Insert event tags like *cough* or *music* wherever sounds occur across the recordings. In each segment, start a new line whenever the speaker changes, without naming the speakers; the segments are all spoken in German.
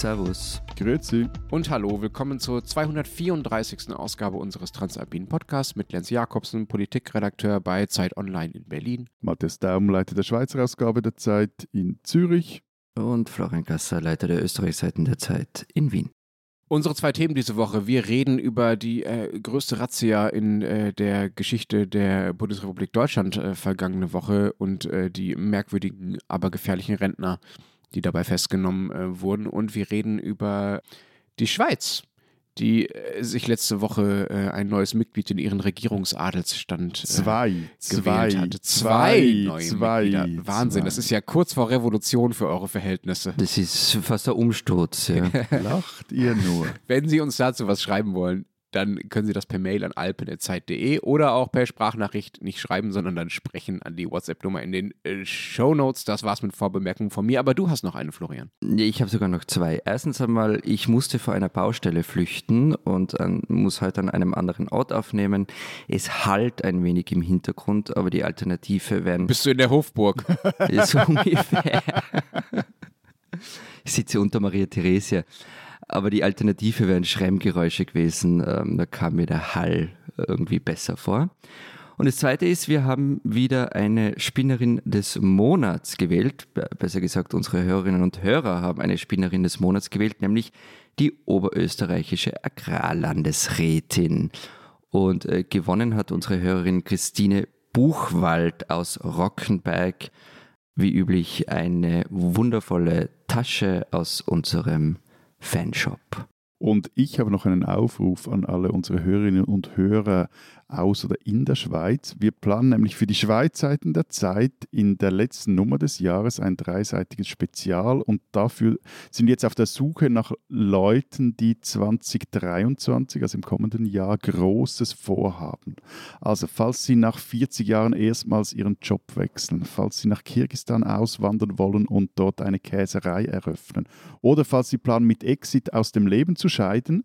Servus.
Grüezi.
Und hallo, willkommen zur 234. Ausgabe unseres Transalpinen Podcasts mit Lenz Jakobsen, Politikredakteur bei Zeit Online in Berlin.
Matthias Daum, Leiter der Schweizer Ausgabe der Zeit in Zürich.
Und Florian Gasser, Leiter der Österreichseiten der Zeit in Wien.
Unsere zwei Themen diese Woche. Wir reden über die äh, größte Razzia in äh, der Geschichte der Bundesrepublik Deutschland äh, vergangene Woche und äh, die merkwürdigen, aber gefährlichen Rentner, die dabei festgenommen äh, wurden. Und wir reden über die Schweiz, die äh, sich letzte Woche äh, ein neues Mitglied in ihren Regierungsadelsstand äh,
Zwei. Zwei.
gewählt hatte. Zwei, neue
Zwei.
Mitglieder. Wahnsinn,
Zwei.
das ist ja kurz vor Revolution für eure Verhältnisse.
Das ist fast ein Umsturz. Ja. *laughs*
Lacht ihr nur.
Wenn Sie uns dazu was schreiben wollen, dann können Sie das per Mail an alpen.zeit.de oder auch per Sprachnachricht nicht schreiben, sondern dann sprechen an die WhatsApp-Nummer in den äh, Show Notes. Das war's mit Vorbemerkungen von mir, aber du hast noch eine, Florian.
Ich habe sogar noch zwei. Erstens einmal, ich musste vor einer Baustelle flüchten und ähm, muss heute an einem anderen Ort aufnehmen. Es halt ein wenig im Hintergrund, aber die Alternative wären
Bist du in der Hofburg? *laughs*
so ungefähr. Ich sitze unter Maria Theresia. Aber die Alternative wären Schremmgeräusche gewesen. Ähm, da kam mir der Hall irgendwie besser vor. Und das Zweite ist, wir haben wieder eine Spinnerin des Monats gewählt. Be- Besser gesagt, unsere Hörerinnen und Hörer haben eine Spinnerin des Monats gewählt, nämlich die oberösterreichische Agrarlandesrätin. Und äh, gewonnen hat unsere Hörerin Christine Buchwald aus Rockenberg. Wie üblich eine wundervolle Tasche aus unserem Fanshop.
Und ich habe noch einen Aufruf an alle unsere Hörerinnen und Hörer aus oder in der Schweiz. Wir planen nämlich für die Schweizseiten der Zeit in der letzten Nummer des Jahres ein dreiseitiges Spezial und dafür sind wir jetzt auf der Suche nach Leuten, die 2023, also im kommenden Jahr, Großes vorhaben. Also falls Sie nach 40 Jahren erstmals Ihren Job wechseln, falls Sie nach Kirgisistan auswandern wollen und dort eine Käserei eröffnen oder falls Sie planen, mit Exit aus dem Leben zu scheiden,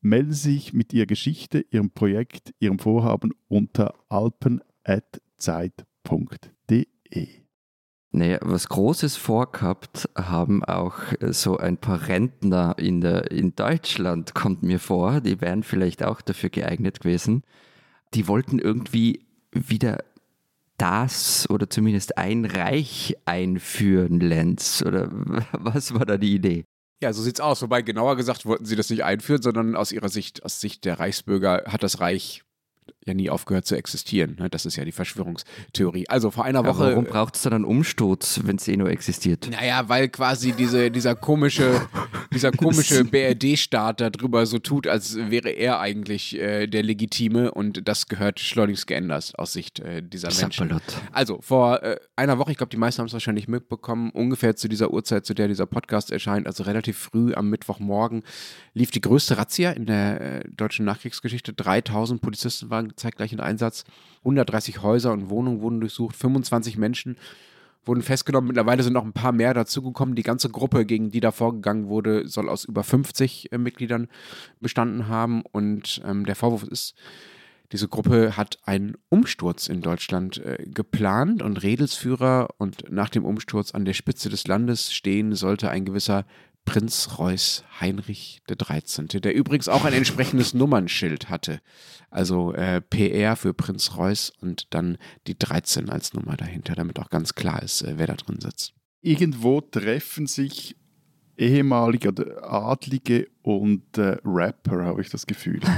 melden Sie sich mit Ihrer Geschichte, Ihrem Projekt, Ihrem Vorhaben unter alpen.zeit.de.
Naja, was Großes vorgehabt haben auch äh, so ein paar Rentner in, der, in Deutschland, kommt mir vor. Die wären vielleicht auch dafür geeignet gewesen. Die wollten irgendwie wieder das oder zumindest ein Reich einführen, Lenz. Oder *laughs* was war da die Idee?
Ja, so sieht's aus. Wobei genauer gesagt wollten sie das nicht einführen, sondern aus ihrer Sicht, aus Sicht der Reichsbürger, hat das Reich ja nie aufgehört zu existieren. ne? Das ist ja die Verschwörungstheorie. Also vor einer
Aber
Woche.
warum braucht es dann einen Umsturz, wenn es eh nur existiert?
Naja, weil quasi diese, dieser komische, dieser komische *laughs* BRD-Staat darüber so tut, als wäre er eigentlich äh, der Legitime und das gehört schleunigst geändert aus Sicht äh, dieser Menschen. Also, vor äh, einer Woche, ich glaube, die meisten haben es wahrscheinlich mitbekommen, ungefähr zu dieser Uhrzeit, zu der dieser Podcast erscheint, also relativ früh am Mittwochmorgen, lief die größte Razzia in der äh, deutschen Nachkriegsgeschichte. 3000 Polizisten waren zeitgleich in Einsatz, 130 Häuser und Wohnungen wurden durchsucht, 25 Menschen wurden festgenommen. Mittlerweile sind noch ein paar mehr dazugekommen. Die ganze Gruppe, gegen die da vorgegangen wurde, soll aus über 50 äh, Mitgliedern bestanden haben. Und ähm, der Vorwurf ist, diese Gruppe hat einen Umsturz in Deutschland äh, geplant und Redelsführer und nach dem Umsturz an der Spitze des Landes stehen sollte ein gewisser Prinz Reuß Heinrich der 13., der übrigens auch ein entsprechendes Nummernschild hatte. Also äh, PR für Prinz Reuß und dann die 13 als Nummer dahinter, damit auch ganz klar ist, äh, wer da drin sitzt.
Irgendwo treffen sich ehemalige oder Adlige und äh, Rapper, habe ich das Gefühl. *laughs*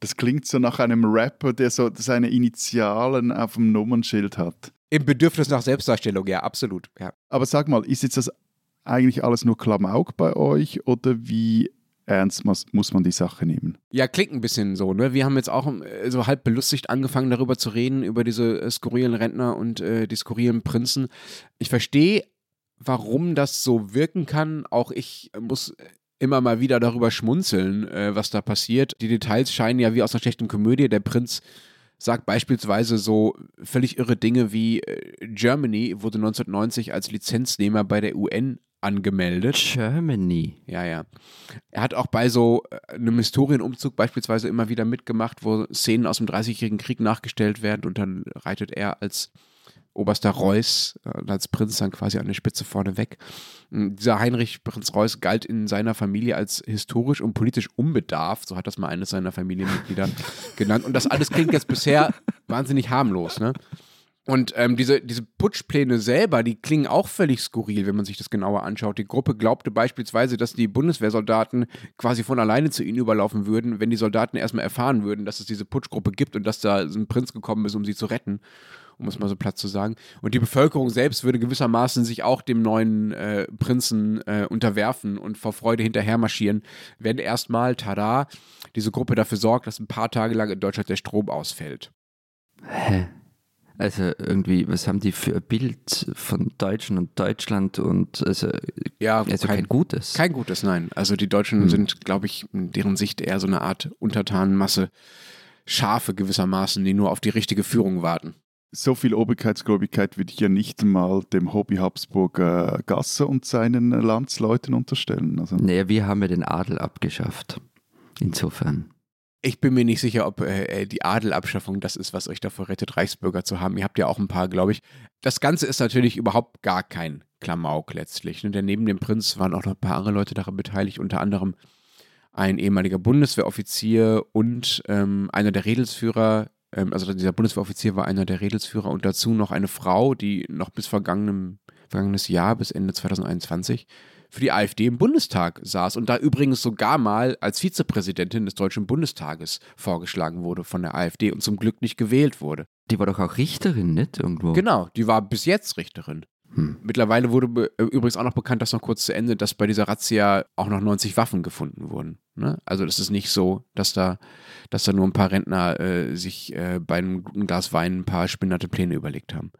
Das klingt so nach einem Rapper, der so seine Initialen auf dem Nummernschild hat.
Im Bedürfnis nach Selbstdarstellung, ja, absolut. Ja.
Aber sag mal, ist jetzt das eigentlich alles nur Klamauk bei euch oder wie ernst muss, muss man die Sache nehmen?
Ja, klingt ein bisschen so, ne? Wir haben jetzt auch äh, so halb belustigt angefangen, darüber zu reden, über diese äh, skurrilen Rentner und äh, die skurrilen Prinzen. Ich verstehe, warum das so wirken kann. Auch ich muss immer mal wieder darüber schmunzeln, äh, was da passiert. Die Details scheinen ja wie aus einer schlechten Komödie. Der Prinz sagt beispielsweise so völlig irre Dinge wie äh, Germany wurde 1990 als Lizenznehmer bei der UN angemeldet.
Germany.
Ja, ja. Er hat auch bei so äh, einem Historienumzug beispielsweise immer wieder mitgemacht, wo Szenen aus dem Dreißigjährigen Krieg nachgestellt werden und dann reitet er als Oberster Reuß äh, als Prinz dann quasi an der Spitze vorne weg. Dieser Heinrich Prinz Reuß galt in seiner Familie als historisch und politisch unbedarft, so hat das mal eines seiner Familienmitglieder *laughs* genannt. Und das alles klingt jetzt bisher wahnsinnig harmlos, ne? Und ähm, diese, diese Putschpläne selber, die klingen auch völlig skurril, wenn man sich das genauer anschaut. Die Gruppe glaubte beispielsweise, dass die Bundeswehrsoldaten quasi von alleine zu ihnen überlaufen würden, wenn die Soldaten erstmal erfahren würden, dass es diese Putschgruppe gibt und dass da ein Prinz gekommen ist, um sie zu retten, um es mal so platt zu sagen. Und die Bevölkerung selbst würde gewissermaßen sich auch dem neuen äh, Prinzen äh, unterwerfen und vor Freude hinterher marschieren, wenn erstmal, tada, diese Gruppe dafür sorgt, dass ein paar Tage lang in Deutschland der Strom ausfällt.
Hä? Also irgendwie, was haben die für ein Bild von Deutschen und Deutschland und also,
Ja,
also kein, gutes.
Kein gutes, nein. Also die Deutschen
Hm.
sind, glaube ich, in deren Sicht eher so eine Art Untertanenmasse, Schafe gewissermaßen, die nur auf die richtige Führung warten.
So viel Obrigkeitsgläubigkeit würde ich ja nicht mal dem Hobby Habsburger Gasser und seinen Landsleuten unterstellen. Also,
naja, wir haben ja den Adel abgeschafft. Insofern.
Ich bin mir nicht sicher, ob äh, die Adelabschaffung das ist, was euch davor rettet, Reichsbürger zu haben. Ihr habt ja auch ein paar, glaube ich. Das Ganze ist natürlich überhaupt gar kein Klamauk letztlich. Ne? Denn neben dem Prinz waren auch noch ein paar andere Leute daran beteiligt, unter anderem ein ehemaliger Bundeswehroffizier und ähm, einer der Redelsführer, ähm, also dieser Bundeswehroffizier war einer der Redelsführer und dazu noch eine Frau, die noch bis vergangenem, vergangenes Jahr, bis Ende 2021, für die AfD im Bundestag saß und da übrigens sogar mal als Vizepräsidentin des Deutschen Bundestages vorgeschlagen wurde von der AfD und zum Glück nicht gewählt wurde.
Die war doch auch Richterin, nicht? Irgendwo.
Genau, die war bis jetzt Richterin.
Hm.
Mittlerweile wurde äh, übrigens auch noch bekannt, dass noch kurz zu Ende, dass bei dieser Razzia auch noch 90 Waffen gefunden wurden. Ne? Also das ist nicht so, dass da, dass da nur ein paar Rentner äh, sich äh, bei einem guten Glas Wein ein paar spinnerte Pläne überlegt haben.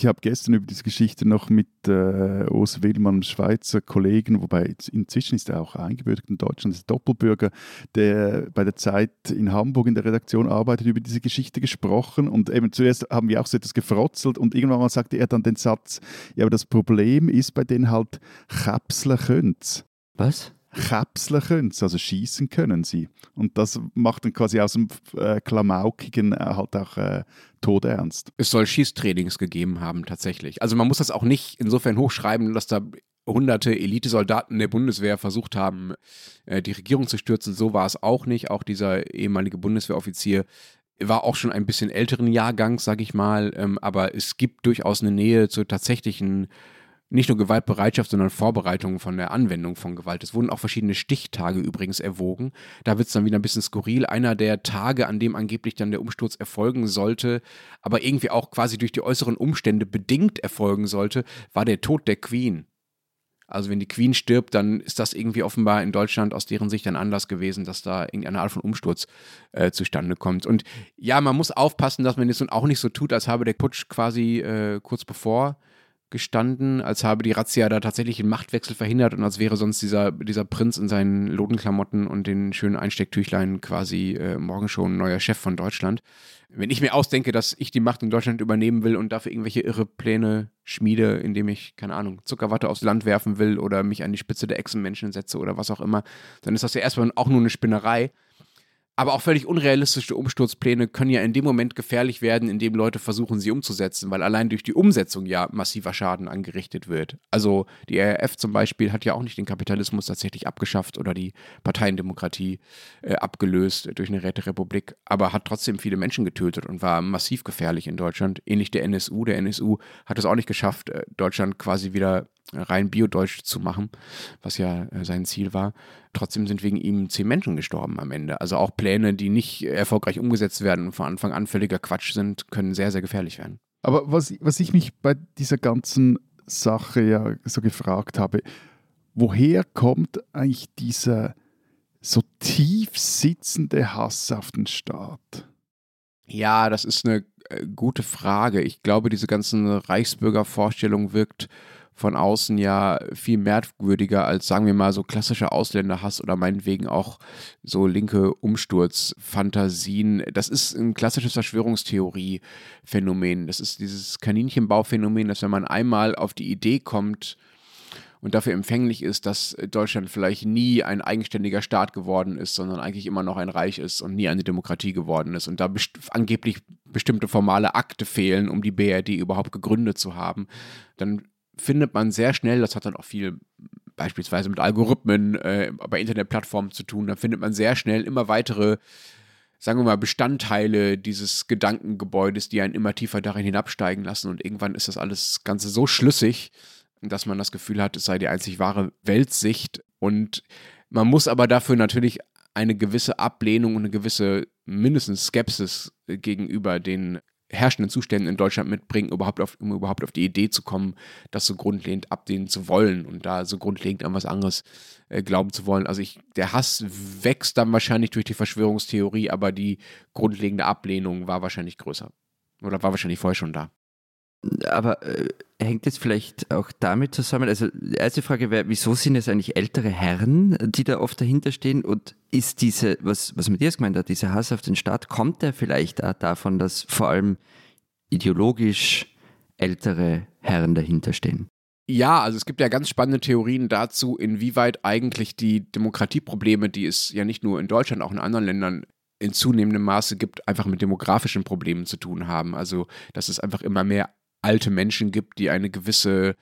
Ich habe gestern über diese Geschichte noch mit äh, Urs Willmann, einem Schweizer Kollegen, wobei inzwischen ist er auch eingebürgert in Deutschland, ist Doppelbürger, der bei der Zeit in Hamburg in der Redaktion arbeitet, über diese Geschichte gesprochen. Und eben zuerst haben wir auch so etwas gefrotzelt und irgendwann mal sagte er dann den Satz, ja, aber das Problem ist bei denen halt, Käpseln können's.
Was?
Käpseln können sie, also schießen können sie. Und das macht dann quasi aus dem äh, Klamaukigen äh, halt auch äh, todernst.
Es soll Schießtrainings gegeben haben, tatsächlich. Also man muss das auch nicht insofern hochschreiben, dass da hunderte Elitesoldaten der Bundeswehr versucht haben, äh, die Regierung zu stürzen. So war es auch nicht. Auch dieser ehemalige Bundeswehroffizier war auch schon ein bisschen älteren Jahrgangs, sag ich mal. Ähm, aber es gibt durchaus eine Nähe zur tatsächlichen nicht nur Gewaltbereitschaft, sondern Vorbereitung von der Anwendung von Gewalt. Es wurden auch verschiedene Stichtage übrigens erwogen. Da wird es dann wieder ein bisschen skurril. Einer der Tage, an dem angeblich dann der Umsturz erfolgen sollte, aber irgendwie auch quasi durch die äußeren Umstände bedingt erfolgen sollte, war der Tod der Queen. Also wenn die Queen stirbt, dann ist das irgendwie offenbar in Deutschland aus deren Sicht ein Anlass gewesen, dass da irgendeine Art von Umsturz äh, zustande kommt. Und ja, man muss aufpassen, dass man jetzt nun auch nicht so tut, als habe der Putsch quasi äh, kurz bevor gestanden, als habe die Razzia da tatsächlich einen Machtwechsel verhindert und als wäre sonst dieser, dieser Prinz in seinen Lodenklamotten und den schönen Einstecktüchlein quasi äh, morgen schon neuer Chef von Deutschland. Wenn ich mir ausdenke, dass ich die Macht in Deutschland übernehmen will und dafür irgendwelche irre Pläne schmiede, indem ich, keine Ahnung, Zuckerwatte aufs Land werfen will oder mich an die Spitze der Echsenmenschen setze oder was auch immer, dann ist das ja erstmal auch nur eine Spinnerei. Aber auch völlig unrealistische Umsturzpläne können ja in dem Moment gefährlich werden, in dem Leute versuchen, sie umzusetzen, weil allein durch die Umsetzung ja massiver Schaden angerichtet wird. Also die RAF zum Beispiel hat ja auch nicht den Kapitalismus tatsächlich abgeschafft oder die Parteiendemokratie äh, abgelöst durch eine Räterepublik, aber hat trotzdem viele Menschen getötet und war massiv gefährlich in Deutschland. Ähnlich der NSU. Der NSU hat es auch nicht geschafft, äh, Deutschland quasi wieder rein biodeutsch zu machen, was ja äh, sein Ziel war. Trotzdem sind wegen ihm zehn Menschen gestorben am Ende. Also auch Pläne, die nicht erfolgreich umgesetzt werden und von Anfang an völliger Quatsch sind, können sehr, sehr gefährlich werden.
Aber was, was ich mich bei dieser ganzen Sache ja so gefragt habe, woher kommt eigentlich dieser so tief sitzende Hass auf den Staat?
Ja, das ist eine äh, gute Frage. Ich glaube, diese ganzen Reichsbürgervorstellung wirkt von außen ja viel merkwürdiger als, sagen wir mal, so klassischer Ausländerhass oder meinetwegen auch so linke Umsturzfantasien. Das ist ein klassisches Verschwörungstheorie-Phänomen. Das ist dieses Kaninchenbauphänomen, dass wenn man einmal auf die Idee kommt, und dafür empfänglich ist, dass Deutschland vielleicht nie ein eigenständiger Staat geworden ist, sondern eigentlich immer noch ein Reich ist und nie eine Demokratie geworden ist und da best angeblich bestimmte formale Akte fehlen, um die BRD überhaupt gegründet zu haben, dann findet man sehr schnell, das hat dann auch viel beispielsweise mit Algorithmen äh, bei Internetplattformen zu tun, da findet man sehr schnell immer weitere sagen wir mal, Bestandteile dieses Gedankengebäudes, die einen immer tiefer darin hinabsteigen lassen. Und irgendwann ist das alles Ganze so schlüssig, dass man das Gefühl hat, es sei die einzig wahre Weltsicht. Und man muss aber dafür natürlich eine gewisse Ablehnung und eine gewisse mindestens Skepsis gegenüber den herrschenden Zuständen in Deutschland mitbringen, überhaupt auf, um überhaupt auf die Idee zu kommen, das so grundlegend ablehnen zu wollen und da so grundlegend an was anderes äh, glauben zu wollen. Also ich, der Hass wächst dann wahrscheinlich durch die Verschwörungstheorie, aber die grundlegende Ablehnung war wahrscheinlich größer. Oder war wahrscheinlich vorher schon da.
Aber äh, hängt es vielleicht auch damit zusammen? Also, die erste Frage wäre, wieso sind es eigentlich ältere Herren, die da oft dahinter stehen? Und ist diese, was, was Matthias gemeint hat, dieser Hass auf den Staat, kommt der vielleicht auch davon, dass vor allem ideologisch ältere Herren dahinter stehen?
Ja, also es gibt ja ganz spannende Theorien dazu, inwieweit eigentlich die Demokratieprobleme, die es ja nicht nur in Deutschland, auch in anderen Ländern in zunehmendem Maße gibt, einfach mit demografischen Problemen zu tun haben. Also, dass es einfach immer mehr alte Menschen gibt, die eine gewisse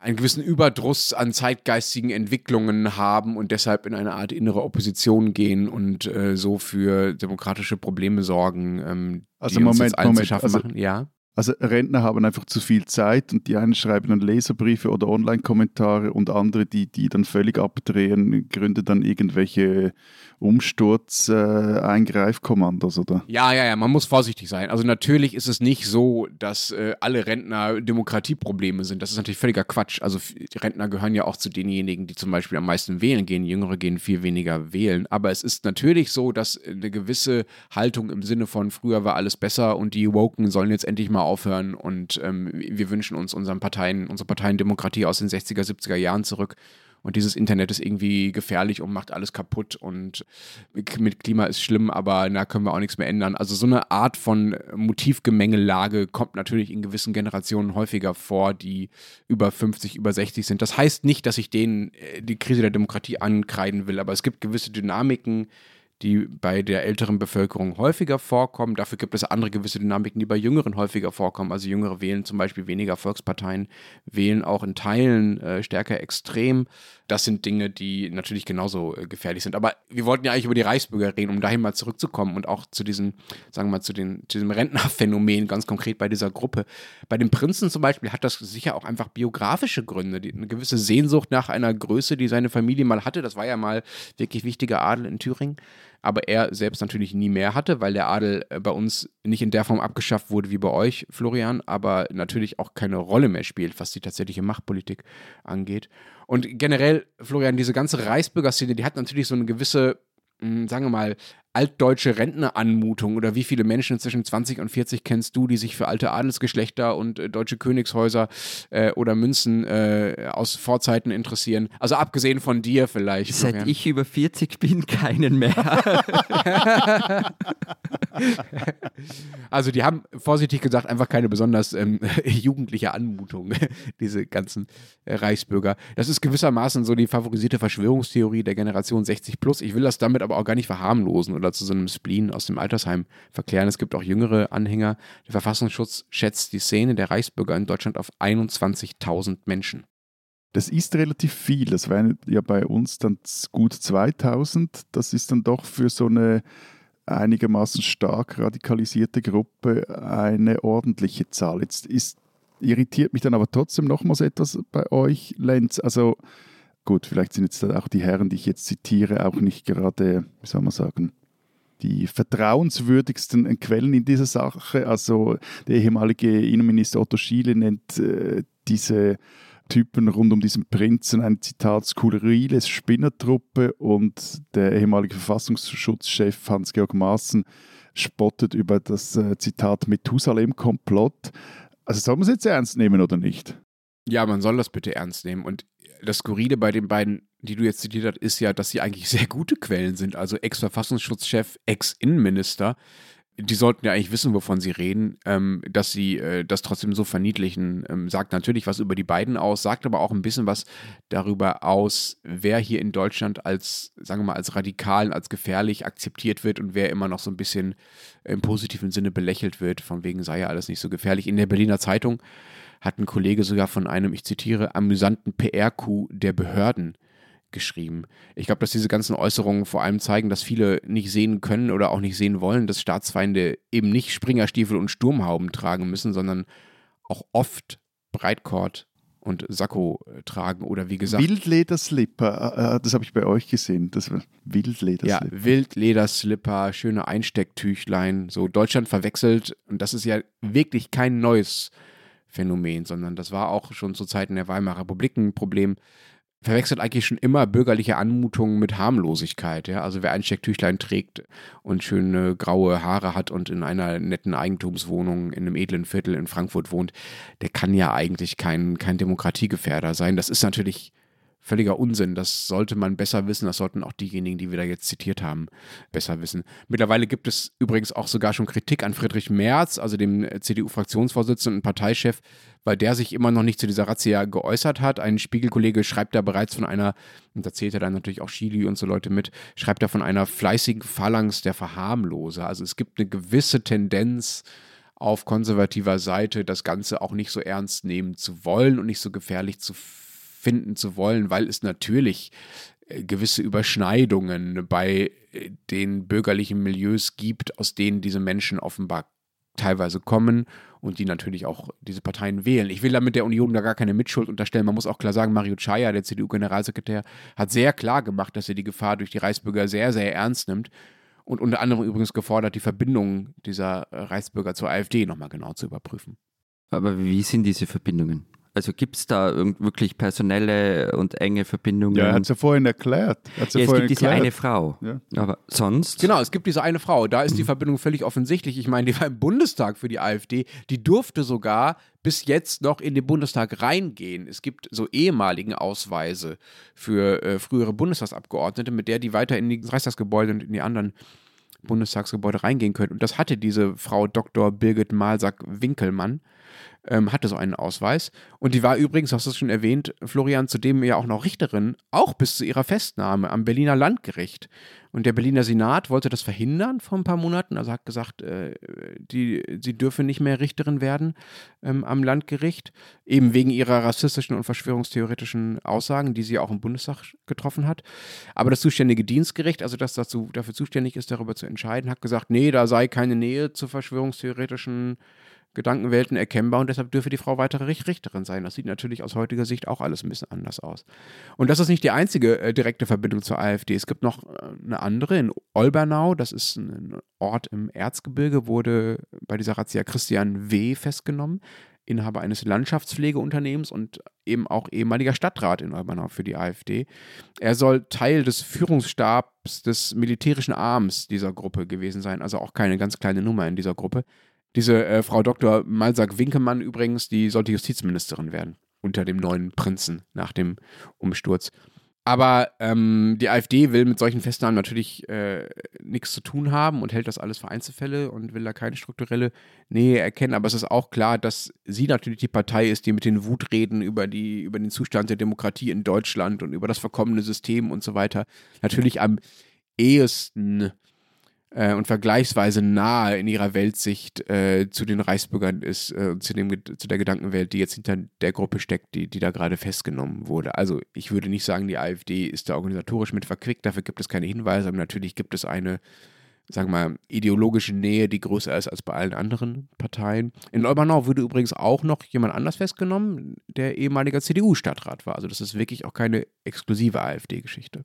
einen gewissen Überdruss an zeitgeistigen Entwicklungen haben und deshalb in eine Art innere Opposition gehen und äh, so für demokratische Probleme sorgen, ähm,
also die Moment, uns jetzt allen Moment,
zu schaffen
also,
machen. Ja.
Also Rentner haben einfach zu viel Zeit und die einen schreiben dann Leserbriefe oder Online-Kommentare und andere, die, die dann völlig abdrehen, gründen dann irgendwelche Umsturz-Eingreifkommandos, äh, oder?
Ja, ja, ja, man muss vorsichtig sein. Also natürlich ist es nicht so, dass äh, alle Rentner Demokratieprobleme sind. Das ist natürlich völliger Quatsch. Also Rentner gehören ja auch zu denjenigen, die zum Beispiel am meisten wählen gehen. Jüngere gehen viel weniger wählen. Aber es ist natürlich so, dass eine gewisse Haltung im Sinne von früher war alles besser und die Woken sollen jetzt endlich mal aufhören und ähm, wir wünschen uns unseren Parteien, unsere Parteiendemokratie aus den 60er, 70er Jahren zurück. Und dieses Internet ist irgendwie gefährlich und macht alles kaputt und mit Klima ist schlimm, aber da können wir auch nichts mehr ändern. Also so eine Art von Motivgemengelage kommt natürlich in gewissen Generationen häufiger vor, die über 50, über 60 sind. Das heißt nicht, dass ich denen äh, die Krise der Demokratie ankreiden will, aber es gibt gewisse Dynamiken, die bei der älteren Bevölkerung häufiger vorkommen. Dafür gibt es andere gewisse Dynamiken, die bei Jüngeren häufiger vorkommen. Also Jüngere wählen zum Beispiel weniger Volksparteien, wählen auch in Teilen äh, stärker extrem. Das sind Dinge, die natürlich genauso äh, gefährlich sind. Aber wir wollten ja eigentlich über die Reichsbürger reden, um dahin mal zurückzukommen und auch zu diesen, sagen wir mal, zu, den, zu diesem Rentnerphänomen ganz konkret bei dieser Gruppe. Bei den Prinzen zum Beispiel hat das sicher auch einfach biografische Gründe, die, eine gewisse Sehnsucht nach einer Größe, die seine Familie mal hatte. Das war ja mal wirklich wichtiger Adel in Thüringen aber er selbst natürlich nie mehr hatte, weil der Adel äh, bei uns nicht in der Form abgeschafft wurde wie bei euch, Florian, aber natürlich auch keine Rolle mehr spielt, was die tatsächliche Machtpolitik angeht. Und generell, Florian, diese ganze Reichsbürgerszene, die hat natürlich so eine gewisse, hm, sagen wir mal, altdeutsche Rentneranmutung oder wie viele Menschen zwischen 20 und 40 kennst du, die sich für alte Adelsgeschlechter und äh, deutsche Königshäuser äh, oder Münzen äh, aus Vorzeiten interessieren? Also abgesehen von dir vielleicht.
Seit Florian. ich über 40 bin, keinen mehr. *laughs*
also die haben vorsichtig gesagt einfach keine besonders ähm, *laughs* jugendliche Anmutung, *laughs* diese ganzen äh, Reichsbürger. Das ist gewissermaßen so die favorisierte Verschwörungstheorie der Generation 60 plus. Ich will das damit aber auch gar nicht verharmlosen oder zu so einem Spleen aus dem Altersheim verklären. Es gibt auch jüngere Anhänger. Der Verfassungsschutz schätzt die Szene der Reichsbürger in Deutschland auf 21.000 Menschen.
Das ist relativ viel. Das wären ja bei uns dann gut 2000. Das ist dann doch für so eine einigermaßen stark radikalisierte Gruppe eine ordentliche Zahl. Jetzt ist, irritiert mich dann aber trotzdem nochmals etwas bei euch, Lenz. Also gut, vielleicht sind jetzt auch die Herren, die ich jetzt zitiere, auch nicht gerade, wie soll man sagen, die vertrauenswürdigsten Quellen in dieser Sache. Also der ehemalige Innenminister Otto Schiele nennt äh, diese Typen rund um diesen Prinzen ein Zitat skurriles Spinnertruppe und der ehemalige Verfassungsschutzchef Hans-Georg Maaßen spottet über das äh, Zitat Methusalem-Komplott. Also soll man es jetzt ernst nehmen oder nicht?
Ja, man soll das bitte ernst nehmen. Und das Skurrile bei den beiden die du jetzt zitiert hast, ist ja, dass sie eigentlich sehr gute Quellen sind. Also Ex-Verfassungsschutzchef, Ex-Innenminister. die sollten ja eigentlich wissen, wovon sie reden, ähm, dass sie äh, das trotzdem so verniedlichen. Ähm, sagt natürlich was über die beiden aus, sagt aber auch ein bisschen was darüber aus, wer hier in Deutschland als, sagen wir mal, als radikal, als gefährlich akzeptiert wird und wer immer noch so ein bisschen im positiven Sinne belächelt wird, von wegen sei ja alles nicht so gefährlich. In der Berliner Zeitung hat ein Kollege sogar von einem, ich zitiere, amüsanten PR-Coup der Behörden geschrieben. Ich glaube, dass diese ganzen Äußerungen vor allem zeigen, dass viele nicht sehen können oder auch nicht sehen wollen, dass Staatsfeinde eben nicht Springerstiefel und Sturmhauben tragen müssen, sondern auch oft Breitkord und Sakko äh, tragen oder wie gesagt.
Wildlederslipper, äh, äh, das habe ich bei euch gesehen. Das war Wildlederslipper.
Ja, Wildlederslipper, schöne Einstecktüchlein. So Deutschland verwechselt und das ist ja wirklich kein neues Phänomen, sondern das war auch schon zu Zeiten der Weimarer Republik ein Problem verwechselt eigentlich schon immer bürgerliche Anmutungen mit Harmlosigkeit. Ja? Also wer ein Stecktüchlein trägt und schöne graue Haare hat und in einer netten Eigentumswohnung in einem edlen Viertel in Frankfurt wohnt, der kann ja eigentlich kein, kein Demokratiegefährder sein. Das ist natürlich völliger Unsinn. Das sollte man besser wissen. Das sollten auch diejenigen, die wir da jetzt zitiert haben, besser wissen. Mittlerweile gibt es übrigens auch sogar schon Kritik an Friedrich Merz, also dem CDU-Fraktionsvorsitzenden und Parteichef, weil der sich immer noch nicht zu dieser Razzia geäußert hat. Ein Spiegelkollege schreibt da bereits von einer, und da zählt er dann natürlich auch Chili und so Leute mit, schreibt da von einer fleißigen Phalanx der Verharmloser. Also es gibt eine gewisse Tendenz, auf konservativer Seite das Ganze auch nicht so ernst nehmen zu wollen und nicht so gefährlich zu finden zu wollen, weil es natürlich äh, gewisse Überschneidungen bei äh, den bürgerlichen Milieus gibt, aus denen diese Menschen offenbar teilweise kommen und die natürlich auch diese Parteien wählen. Ich will damit der Union da gar keine Mitschuld unterstellen. Man muss auch klar sagen, Mario Chaya, der CDU-Generalsekretär, hat sehr klar gemacht, dass er die Gefahr durch die Reichsbürger sehr, sehr ernst nimmt und unter anderem übrigens gefordert, die Verbindungen dieser Reichsbürger zur AfD nochmal genau zu überprüfen.
Aber wie sind diese Verbindungen? Also gibt es da wirklich personelle und enge Verbindungen?
Ja, er hat es ja vorhin erklärt.
Ja, ja es gibt diese eine Frau. Ja. Aber sonst?
Genau, es gibt diese eine Frau. Da ist die mhm. Verbindung völlig offensichtlich. Ich meine, die war im Bundestag für die AfD. Die durfte sogar bis jetzt noch in den Bundestag reingehen. Es gibt so ehemaligen Ausweise für äh, frühere Bundestagsabgeordnete, mit der die weiter in die Reichstagsgebäude und in die anderen Bundestagsgebäude reingehen können. Und das hatte diese Frau Dr. Birgit Malsack-Winkelmann ähm, hatte so einen Ausweis. Und die war übrigens, hast du es schon erwähnt, Florian, zudem ja auch noch Richterin, auch bis zu ihrer Festnahme am Berliner Landgericht. Und der Berliner Senat wollte das verhindern vor ein paar Monaten, also hat gesagt, äh, die, sie dürfe nicht mehr Richterin werden ähm, am Landgericht, eben wegen ihrer rassistischen und verschwörungstheoretischen Aussagen, die sie auch im Bundestag getroffen hat. Aber das zuständige Dienstgericht, also das dazu, dafür zuständig ist, darüber zu entscheiden, hat gesagt, nee, da sei keine Nähe zu verschwörungstheoretischen Gedankenwelten erkennbar und deshalb dürfe die Frau weitere Richterin sein. Das sieht natürlich aus heutiger Sicht auch alles ein bisschen anders aus. Und das ist nicht die einzige äh, direkte Verbindung zur AfD. Es gibt noch äh, eine andere in Olbernau, das ist ein Ort im Erzgebirge, wurde bei dieser Razzia Christian W. festgenommen. Inhaber eines Landschaftspflegeunternehmens und eben auch ehemaliger Stadtrat in Olbernau für die AfD. Er soll Teil des Führungsstabs des militärischen Arms dieser Gruppe gewesen sein, also auch keine ganz kleine Nummer in dieser Gruppe. Diese äh, Frau Dr. Malsack-Winkemann übrigens, die sollte Justizministerin werden unter dem neuen Prinzen nach dem Umsturz. Aber ähm, die AfD will mit solchen Festnahmen natürlich äh, nichts zu tun haben und hält das alles für Einzelfälle und will da keine strukturelle Nähe erkennen. Aber es ist auch klar, dass sie natürlich die Partei ist, die mit den Wutreden über, die, über den Zustand der Demokratie in Deutschland und über das verkommene System und so weiter natürlich am ehesten äh, und vergleichsweise nahe in ihrer Weltsicht äh, zu den Reichsbürgern ist, äh, zu, dem, zu der Gedankenwelt, die jetzt hinter der Gruppe steckt, die, die da gerade festgenommen wurde. Also ich würde nicht sagen, die AfD ist da organisatorisch mit verquickt, dafür gibt es keine Hinweise, aber natürlich gibt es eine, sagen wir mal, ideologische Nähe, die größer ist als bei allen anderen Parteien. In Olbernau wurde übrigens auch noch jemand anders festgenommen, der ehemaliger CDU-Stadtrat war. Also das ist wirklich auch keine exklusive AfD-Geschichte.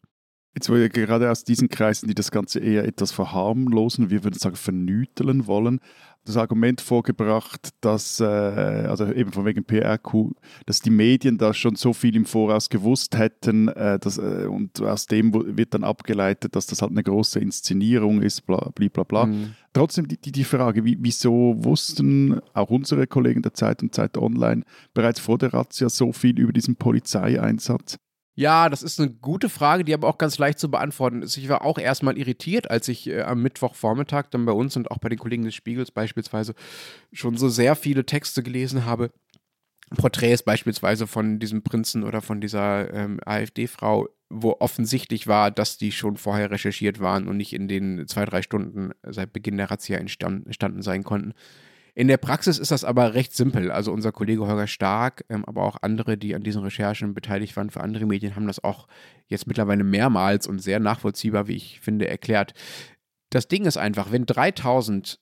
Jetzt wurde ja gerade aus diesen Kreisen, die das Ganze eher etwas verharmlosen, wir würden sagen vernüteln wollen, das Argument vorgebracht, dass, äh, also eben von wegen PRQ, dass die Medien da schon so viel im Voraus gewusst hätten äh, dass, äh, und aus dem wird dann abgeleitet, dass das halt eine große Inszenierung ist, bla bla bla. bla. Mhm. Trotzdem die, die Frage, wie, wieso wussten auch unsere Kollegen der Zeit und Zeit Online bereits vor der Razzia so viel über diesen Polizeieinsatz?
Ja, das ist eine gute Frage, die aber auch ganz leicht zu beantworten ist. Ich war auch erstmal irritiert, als ich äh, am Mittwochvormittag dann bei uns und auch bei den Kollegen des Spiegels beispielsweise schon so sehr viele Texte gelesen habe. Porträts beispielsweise von diesem Prinzen oder von dieser ähm, AfD-Frau, wo offensichtlich war, dass die schon vorher recherchiert waren und nicht in den zwei, drei Stunden seit Beginn der Razzia entstanden sein konnten. In der Praxis ist das aber recht simpel. Also unser Kollege Holger Stark, ähm, aber auch andere, die an diesen Recherchen beteiligt waren für andere Medien, haben das auch jetzt mittlerweile mehrmals und sehr nachvollziehbar, wie ich finde, erklärt. Das Ding ist einfach, wenn 3000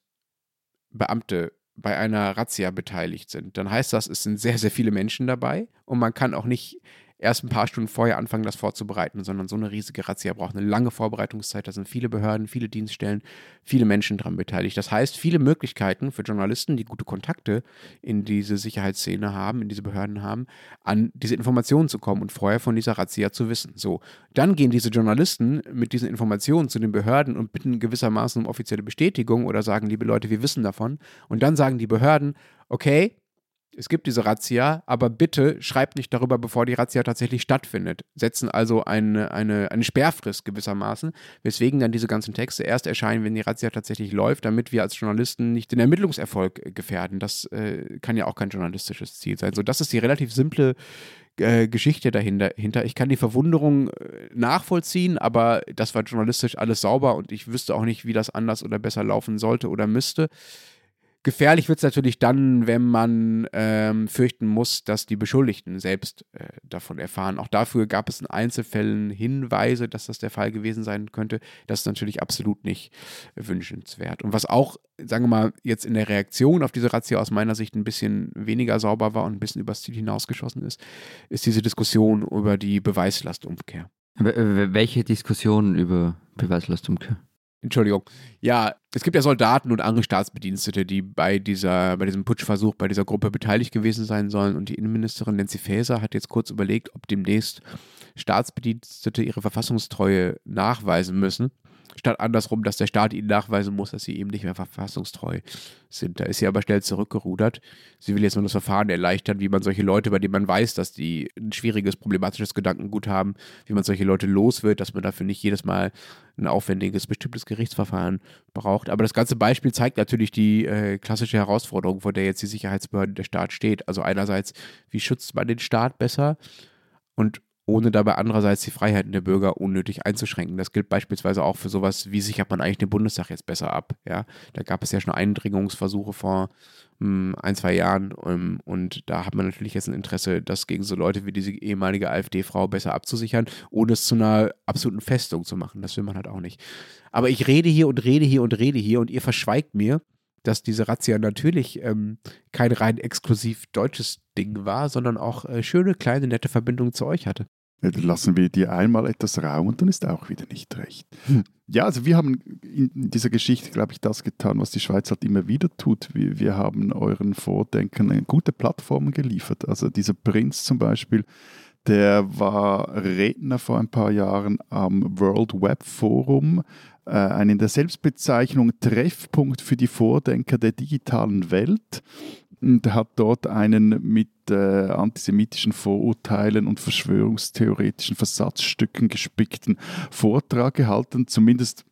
Beamte bei einer Razzia beteiligt sind, dann heißt das, es sind sehr, sehr viele Menschen dabei und man kann auch nicht erst ein paar Stunden vorher anfangen, das vorzubereiten, sondern so eine riesige Razzia braucht eine lange Vorbereitungszeit. Da sind viele Behörden, viele Dienststellen, viele Menschen dran beteiligt. Das heißt, viele Möglichkeiten für Journalisten, die gute Kontakte in diese Sicherheitsszene haben, in diese Behörden haben, an diese Informationen zu kommen und vorher von dieser Razzia zu wissen. So, dann gehen diese Journalisten mit diesen Informationen zu den Behörden und bitten gewissermaßen um offizielle Bestätigung oder sagen, liebe Leute, wir wissen davon. Und dann sagen die Behörden, okay, es gibt diese Razzia, aber bitte schreibt nicht darüber, bevor die Razzia tatsächlich stattfindet. Setzen also eine, eine, eine Sperrfrist gewissermaßen, weswegen dann diese ganzen Texte erst erscheinen, wenn die Razzia tatsächlich läuft, damit wir als Journalisten nicht den Ermittlungserfolg gefährden. Das äh, kann ja auch kein journalistisches Ziel sein. So, das ist die relativ simple äh, Geschichte dahinter. Ich kann die Verwunderung äh, nachvollziehen, aber das war journalistisch alles sauber und ich wüsste auch nicht, wie das anders oder besser laufen sollte oder müsste. Gefährlich wird es natürlich dann, wenn man ähm, fürchten muss, dass die Beschuldigten selbst äh, davon erfahren. Auch dafür gab es in Einzelfällen Hinweise, dass das der Fall gewesen sein könnte. Das ist natürlich absolut nicht wünschenswert. Und was auch, sagen wir mal, jetzt in der Reaktion auf diese Razzia aus meiner Sicht ein bisschen weniger sauber war und ein bisschen übers Ziel hinausgeschossen ist, ist diese Diskussion über die Beweislastumkehr.
Welche Diskussion über Beweislastumkehr?
Entschuldigung. Ja, es gibt ja Soldaten und andere Staatsbedienstete, die bei dieser, bei diesem Putschversuch, bei dieser Gruppe beteiligt gewesen sein sollen. Und die Innenministerin Nancy Faeser hat jetzt kurz überlegt, ob demnächst Staatsbedienstete ihre Verfassungstreue nachweisen müssen statt andersrum, dass der Staat ihnen nachweisen muss, dass sie eben nicht mehr verfassungstreu sind. Da ist sie aber schnell zurückgerudert. Sie will jetzt nur das Verfahren erleichtern, wie man solche Leute, bei denen man weiß, dass die ein schwieriges, problematisches Gedankengut haben, wie man solche Leute los wird, dass man dafür nicht jedes Mal ein aufwendiges, bestimmtes Gerichtsverfahren braucht. Aber das ganze Beispiel zeigt natürlich die äh, klassische Herausforderung, vor der jetzt die Sicherheitsbehörde der Staat steht. Also einerseits, wie schützt man den Staat besser? Und ohne dabei andererseits die Freiheiten der Bürger unnötig einzuschränken. Das gilt beispielsweise auch für sowas, wie sichert man eigentlich den Bundestag jetzt besser ab. Ja? Da gab es ja schon Eindringungsversuche vor mh, hm, ein, zwei Jahren um, ähm, und da hat man natürlich jetzt ein Interesse, das gegen so Leute wie diese ehemalige AfD-Frau besser abzusichern, ohne es zu einer absoluten Festung zu machen. Das will man halt auch nicht. Aber ich rede hier und rede hier und rede hier und ihr verschweigt mir, dass diese Razzia natürlich ähm, kein rein exklusiv deutsches Ding war, sondern auch äh, schöne, kleine, nette Verbindungen zu euch hatte.
Lassen wir dir einmal etwas Raum und dann ist auch wieder nicht recht. Hm. Ja, also wir haben in dieser Geschichte, glaube ich, das getan, was die Schweiz halt immer wieder tut. Wir, wir haben euren Vordenkern eine gute Plattform geliefert. Also dieser Prinz zum Beispiel, der war Redner vor ein paar Jahren am World Web Forum, äh, ein in der Selbstbezeichnung Treffpunkt für die Vordenker der digitalen Welt und hat dort einen mit äh, antisemitischen Vorurteilen und verschwörungstheoretischen Versatzstücken gespickten Vortrag gehalten, zumindest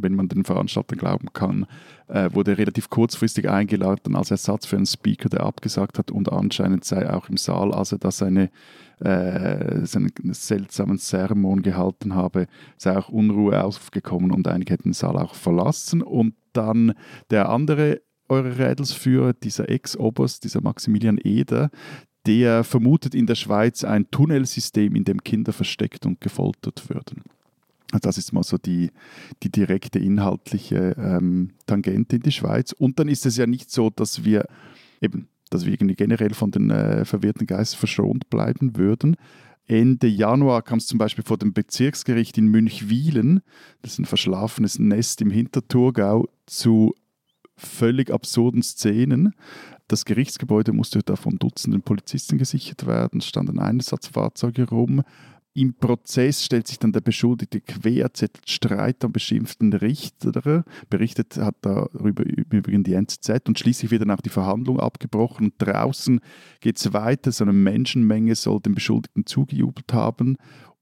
wenn man den Veranstaltern glauben kann, äh, wurde relativ kurzfristig eingeladen als Ersatz für einen Speaker, der abgesagt hat und anscheinend sei auch im Saal, als er da seine, äh, seinen seltsamen Sermon gehalten habe, sei auch Unruhe aufgekommen und einige hätten den Saal auch verlassen. Und dann der andere eure Rädelsführer, dieser Ex-Oberst, dieser Maximilian Eder, der vermutet in der Schweiz ein Tunnelsystem, in dem Kinder versteckt und gefoltert würden. Also das ist mal so die, die direkte inhaltliche ähm, Tangente in die Schweiz. Und dann ist es ja nicht so, dass wir eben, dass wir irgendwie generell von den äh, verwirrten Geistern verschont bleiben würden. Ende Januar kam es zum Beispiel vor dem Bezirksgericht in Münchwilen, das ist ein verschlafenes Nest im Hinterthurgau, zu völlig absurden Szenen. Das Gerichtsgebäude musste da von Dutzenden Polizisten gesichert werden, standen Einsatzfahrzeuge rum. Im Prozess stellt sich dann der Beschuldigte quer, zettelt Streit am beschimpften Richter. Berichtet hat darüber übrigens die NZZ und schließlich wird dann auch die Verhandlung abgebrochen. Und draußen geht es weiter. So eine Menschenmenge soll dem Beschuldigten zugejubelt haben.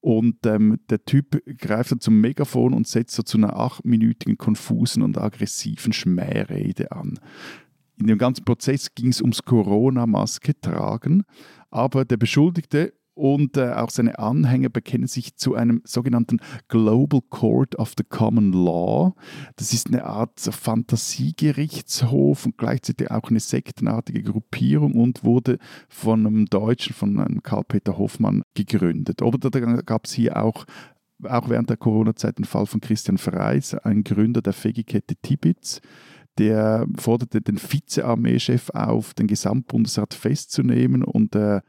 Und ähm, der Typ greift dann zum Megafon und setzt so zu einer achtminütigen, konfusen und aggressiven Schmährede an. In dem ganzen Prozess ging es ums Corona-Maske tragen, aber der Beschuldigte und äh, auch seine Anhänger bekennen sich zu einem sogenannten Global Court of the Common Law. Das ist eine Art Fantasiegerichtshof und gleichzeitig auch eine sektenartige Gruppierung und wurde von einem Deutschen, von einem Karl-Peter Hoffmann gegründet. Oder da gab es hier auch auch während der Corona-Zeit den Fall von Christian Freis, ein Gründer der Fegi-Kette Tibitz. Der forderte den Vizearmeechef auf, den Gesamtbundesrat festzunehmen und äh,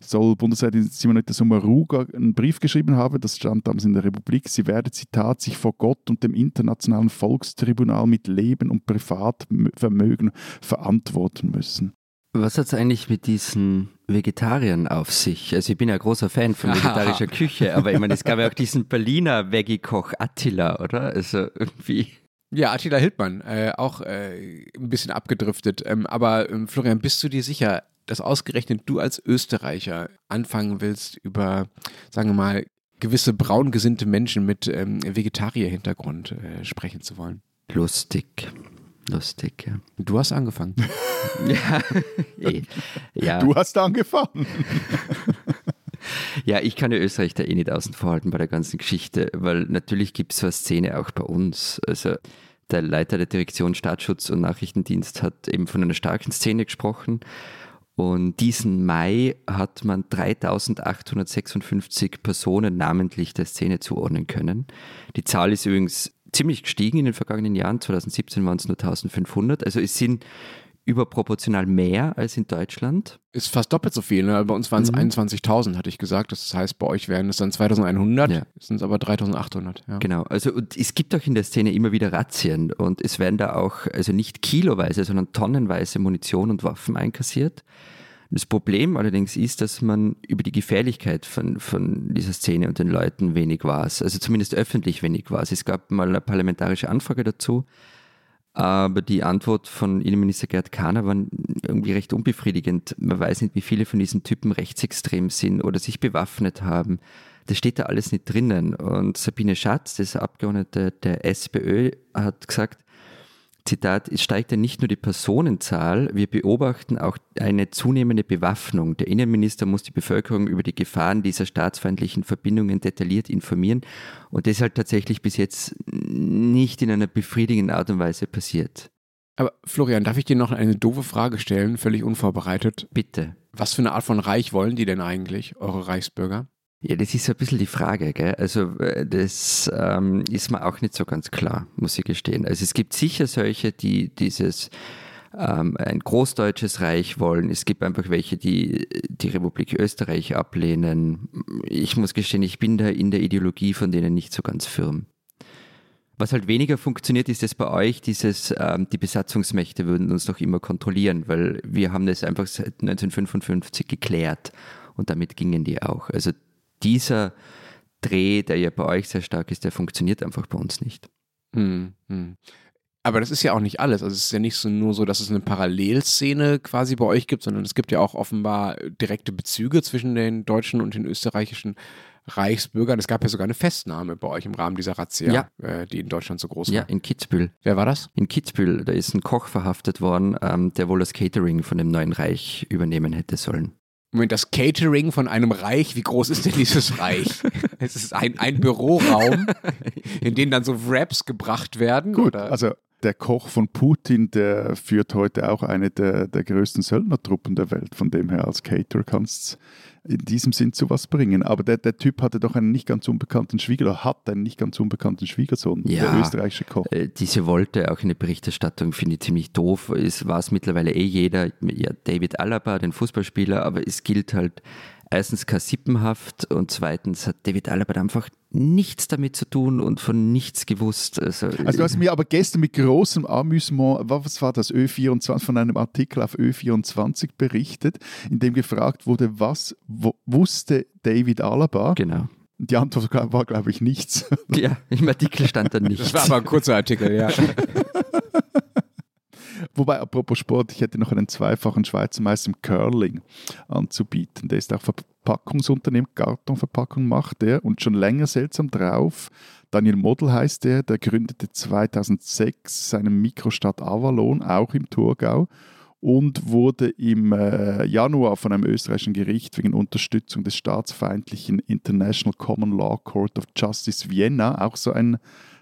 soll Bundesrätin Simonetta Sommaruga einen Brief geschrieben haben, das stand damals in der Republik, sie werde, Zitat, sich vor Gott und dem Internationalen Volkstribunal mit Leben und Privatvermögen verantworten müssen.
Was hat es eigentlich mit diesen Vegetariern auf sich? Also ich bin ja großer Fan von vegetarischer *laughs* Küche, aber ich meine, es gab ja auch diesen Berliner Veggie-Koch Attila, oder? Also irgendwie...
Ja, Attila Hildmann, äh, auch äh, ein bisschen abgedriftet. Ähm, aber ähm, Florian, bist du dir sicher, dass ausgerechnet du als Österreicher anfangen willst, über, sagen wir mal, gewisse braungesinnte Menschen mit ähm, Vegetarier-Hintergrund äh, sprechen zu wollen.
Lustig. Lustig, ja.
Du hast angefangen. *laughs*
ja, eh, *laughs* ja. Du hast angefangen.
ja, ich kann ja Österreich da eh nicht außen vor halten bei der ganzen Geschichte, weil natürlich gibt es so eine Szene auch bei uns. Also der Leiter der Direktion Staatsschutz und Nachrichtendienst hat eben von einer starken Szene gesprochen. Und diesen Mai hat man 3856 Personen namentlich der Szene zuordnen können. Die Zahl ist übrigens ziemlich gestiegen in den vergangenen Jahren. 2017 waren es nur 1500. Also es sind überproportional mehr als in Deutschland.
Ist fast doppelt so viel. Ne? Bei uns waren es mhm. 21.000, hatte ich gesagt. Das heißt, bei euch wären es dann 2100, ja. sind es aber 3800.
Ja. Genau. Also es gibt auch in der Szene immer wieder Razzien und es werden da auch, also nicht kiloweise, sondern tonnenweise Munition und Waffen einkassiert. Das Problem allerdings ist, dass man über die Gefährlichkeit von, von dieser Szene und den Leuten wenig weiß. Also zumindest öffentlich wenig weiß. Es gab mal eine parlamentarische Anfrage dazu aber die Antwort von Innenminister Gerd Kahner war irgendwie recht unbefriedigend. Man weiß nicht, wie viele von diesen Typen rechtsextrem sind oder sich bewaffnet haben. Das steht da alles nicht drinnen. Und Sabine Schatz, das Abgeordnete der SPÖ, hat gesagt, Zitat, es steigt ja nicht nur die Personenzahl, wir beobachten auch eine zunehmende Bewaffnung. Der Innenminister muss die Bevölkerung über die Gefahren dieser staatsfeindlichen Verbindungen detailliert informieren und das ist halt tatsächlich bis jetzt nicht in einer befriedigenden Art und Weise passiert.
Aber Florian, darf ich dir noch eine doofe Frage stellen, völlig unvorbereitet?
Bitte.
Was für eine Art von Reich wollen die denn eigentlich, eure Reichsbürger?
Ja, das ist so ein bisschen die Frage. Gell? Also äh, das ähm, ist mir auch nicht so ganz klar, muss ich gestehen. Also es gibt sicher solche, die dieses ähm, ein großdeutsches Reich wollen. Es gibt einfach welche, die die Republik Österreich ablehnen. Ich muss gestehen, ich bin da in der Ideologie von denen nicht so ganz firm. Was halt weniger funktioniert, ist es bei euch, dieses, ähm, die Besatzungsmächte würden uns doch immer kontrollieren, weil wir haben das einfach seit 1955 geklärt und damit gingen die auch. Also dieser Dreh, der ja bei euch sehr stark ist, der funktioniert einfach bei uns nicht.
Hm, hm. Aber das ist ja auch nicht alles. Also es ist ja nicht so nur so, dass es eine Parallelszene quasi bei euch gibt, sondern es gibt ja auch offenbar direkte Bezüge zwischen den deutschen und den österreichischen Reichsbürgern. Es gab ja sogar eine Festnahme bei euch im Rahmen dieser Razzia, ja. äh, die in Deutschland so groß war.
Ja, in Kitzbühel.
Wer war das?
In Kitzbühel. Da ist ein Koch verhaftet worden, ähm, der wohl das Catering von dem neuen Reich übernehmen hätte sollen.
Moment, das Catering von einem Reich, wie groß ist denn dieses Reich? *laughs* es ist ein, ein Büroraum, in dem dann so Wraps gebracht werden.
Gut, oder? also der Koch von Putin, der führt heute auch eine der, der größten Söldnertruppen der Welt. Von dem her als Cater kannst in diesem Sinn zu was bringen. Aber der, der Typ hatte doch einen nicht ganz unbekannten Schwiegersohn, hat einen nicht ganz unbekannten Schwiegersohn,
ja,
der österreichische Koch.
Äh, diese wollte auch in der Berichterstattung, finde ich ziemlich doof. Es war es mittlerweile eh jeder, ja, David Alaba, den Fußballspieler, aber es gilt halt erstens keine Sippenhaft und zweitens hat David Alaba einfach nichts damit zu tun und von nichts gewusst.
Also, also du hast mir aber gestern mit großem Amüsement, was war das, Ö24, von einem Artikel auf Ö24 berichtet, in dem gefragt wurde, was wusste David Alaba?
Genau.
Die Antwort war, glaube ich, nichts.
Ja, im Artikel stand da nichts.
Das war aber ein kurzer Artikel, ja. *laughs*
Wobei, apropos Sport, ich hätte noch einen zweifachen Schweizer Meister im Curling anzubieten. Der ist auch Verpackungsunternehmen, Kartonverpackung macht der und schon länger seltsam drauf. Daniel Model heißt der, der gründete 2006 seine Mikrostadt Avalon, auch im Thurgau und wurde im äh, Januar von einem österreichischen Gericht wegen Unterstützung des staatsfeindlichen International Common Law Court of Justice Vienna, auch so ein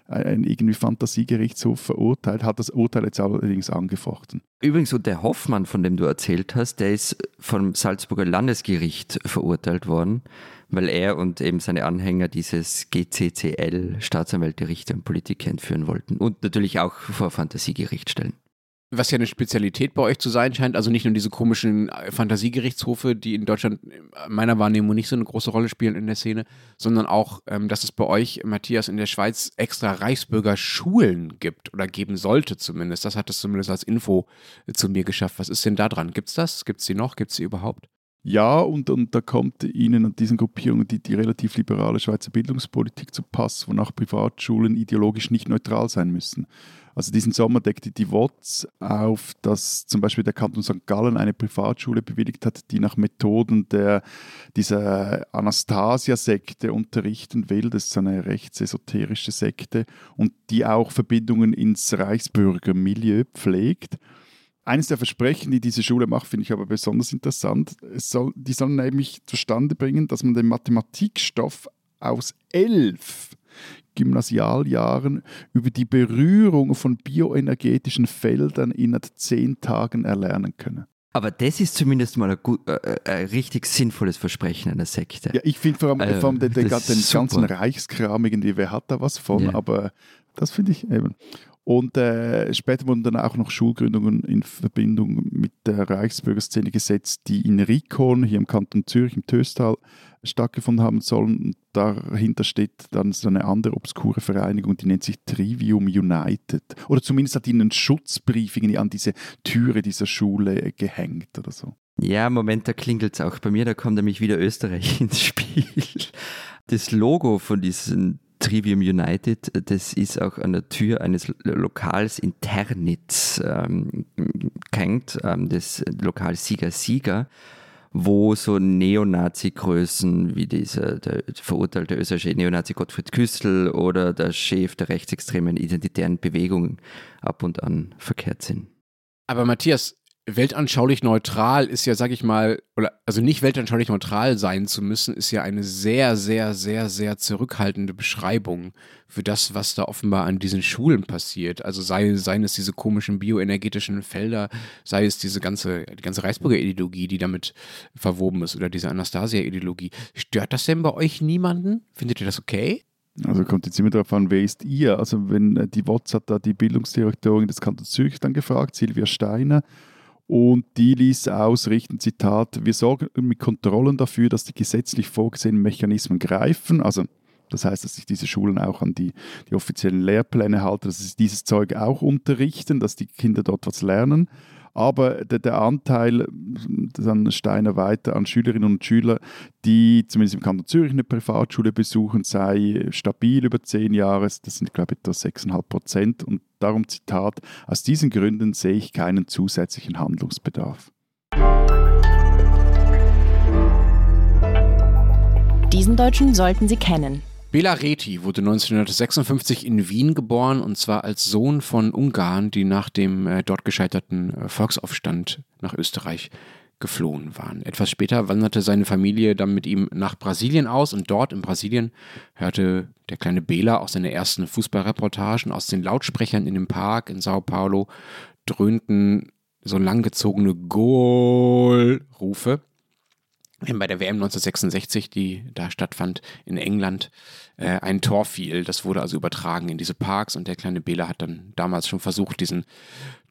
ein irgendwie Fantasiegerichtshof verurteilt, hat das Urteil jetzt allerdings angefochten.
Übrigens, und der Hoffmann, von dem du erzählt hast, der ist vom Salzburger Landesgericht verurteilt worden, weil er und eben seine Anhänger dieses GCCL, Staatsanwälte, Richter und Politiker entführen wollten und natürlich auch vor Fantasiegericht stellen
was ja eine Spezialität bei euch zu sein scheint, also nicht nur diese komischen äh, Fantasiegerichtshofe, die in Deutschland äh, meiner Wahrnehmung nicht so eine große Rolle spielen in der Szene, sondern auch, ähm, dass es bei euch, Matthias, in der Schweiz extra Reichsbürgerschulen gibt oder geben sollte zumindest. Das hat es zumindest als Info äh, zu mir geschafft. Was ist denn da dran? Gibt es das? Gibt es die noch? Gibt es die überhaupt?
Ja, und, und da kommt Ihnen und diesen Gruppierungen die, die relativ liberale Schweizer Bildungspolitik zu Pass, wonach Privatschulen ideologisch nicht neutral sein müssen. Also diesen Sommer deckte die WOTS auf, dass zum Beispiel der Kanton St. Gallen eine Privatschule bewilligt hat, die nach Methoden der, dieser Anastasia-Sekte unterrichten will. Das ist eine rechtsesoterische Sekte und die auch Verbindungen ins Reichsbürgermilieu pflegt. Eines der Versprechen, die diese Schule macht, finde ich aber besonders interessant. Es soll, die sollen nämlich zustande bringen, dass man den Mathematikstoff aus elf Gymnasialjahren über die Berührung von bioenergetischen Feldern innerhalb zehn Tagen erlernen könne.
Aber das ist zumindest mal ein, gut, äh, äh ein richtig sinnvolles Versprechen einer Sekte.
Ja, ich finde vor allem, äh, vor allem den, den, den ganzen Reichskram irgendwie, wer hat da was von, ja. aber das finde ich eben. Und äh, später wurden dann auch noch Schulgründungen in Verbindung mit der Reichsbürgerszene gesetzt, die in Rikon, hier im Kanton Zürich, im Töstal, stattgefunden haben sollen. Dahinter steht dann so eine andere obskure Vereinigung, die nennt sich Trivium United. Oder zumindest hat ihnen einen Schutzbrief an diese Türe dieser Schule gehängt oder so.
Ja, Moment, da klingelt es auch bei mir, da kommt nämlich wieder Österreich *laughs* ins Spiel. Das Logo von diesen Trivium United, das ist auch an der Tür eines Lokals in Ternitz ähm, gehängt, ähm, des Lokals Sieger Sieger, wo so Neonazi-Größen wie dieser der verurteilte österreichische Neonazi Gottfried Küstl oder der Chef der rechtsextremen identitären Bewegung ab und an verkehrt sind.
Aber Matthias, weltanschaulich neutral ist ja, sag ich mal, oder also nicht weltanschaulich neutral sein zu müssen, ist ja eine sehr, sehr, sehr, sehr zurückhaltende Beschreibung für das, was da offenbar an diesen Schulen passiert. Also sei, seien es diese komischen bioenergetischen Felder, sei es diese ganze, die ganze Reichsburger Ideologie, die damit verwoben ist, oder diese Anastasia-Ideologie. Stört das denn bei euch niemanden? Findet ihr das okay?
Also kommt jetzt immer darauf an, wer ist ihr? Also wenn äh, die hat da die Bildungsdirektorin des Kantons Zürich dann gefragt, Silvia Steiner, und die ließ ausrichten, Zitat, wir sorgen mit Kontrollen dafür, dass die gesetzlich vorgesehenen Mechanismen greifen. Also das heißt, dass sich diese Schulen auch an die, die offiziellen Lehrpläne halten, dass sie dieses Zeug auch unterrichten, dass die Kinder dort was lernen. Aber der, der Anteil, dann Steiner weiter, an Schülerinnen und Schülern, die zumindest im Kanton Zürich eine Privatschule besuchen, sei stabil über zehn Jahre. Das sind, glaube ich, etwa 6,5 Prozent. Und darum Zitat, aus diesen Gründen sehe ich keinen zusätzlichen Handlungsbedarf.
Diesen Deutschen sollten Sie kennen.
Bela Reti wurde 1956 in Wien geboren und zwar als Sohn von Ungarn, die nach dem äh, dort gescheiterten äh, Volksaufstand nach Österreich geflohen waren. Etwas später wanderte seine Familie dann mit ihm nach Brasilien aus und dort in Brasilien hörte der kleine Bela auch seine ersten Fußballreportagen aus den Lautsprechern in dem Park in Sao Paulo dröhnten so langgezogene Goal-Rufe bei der WM 1966, die da stattfand in England, äh, ein Tor fiel. Das wurde also übertragen in diese Parks und der kleine Bela hat dann damals schon versucht, diesen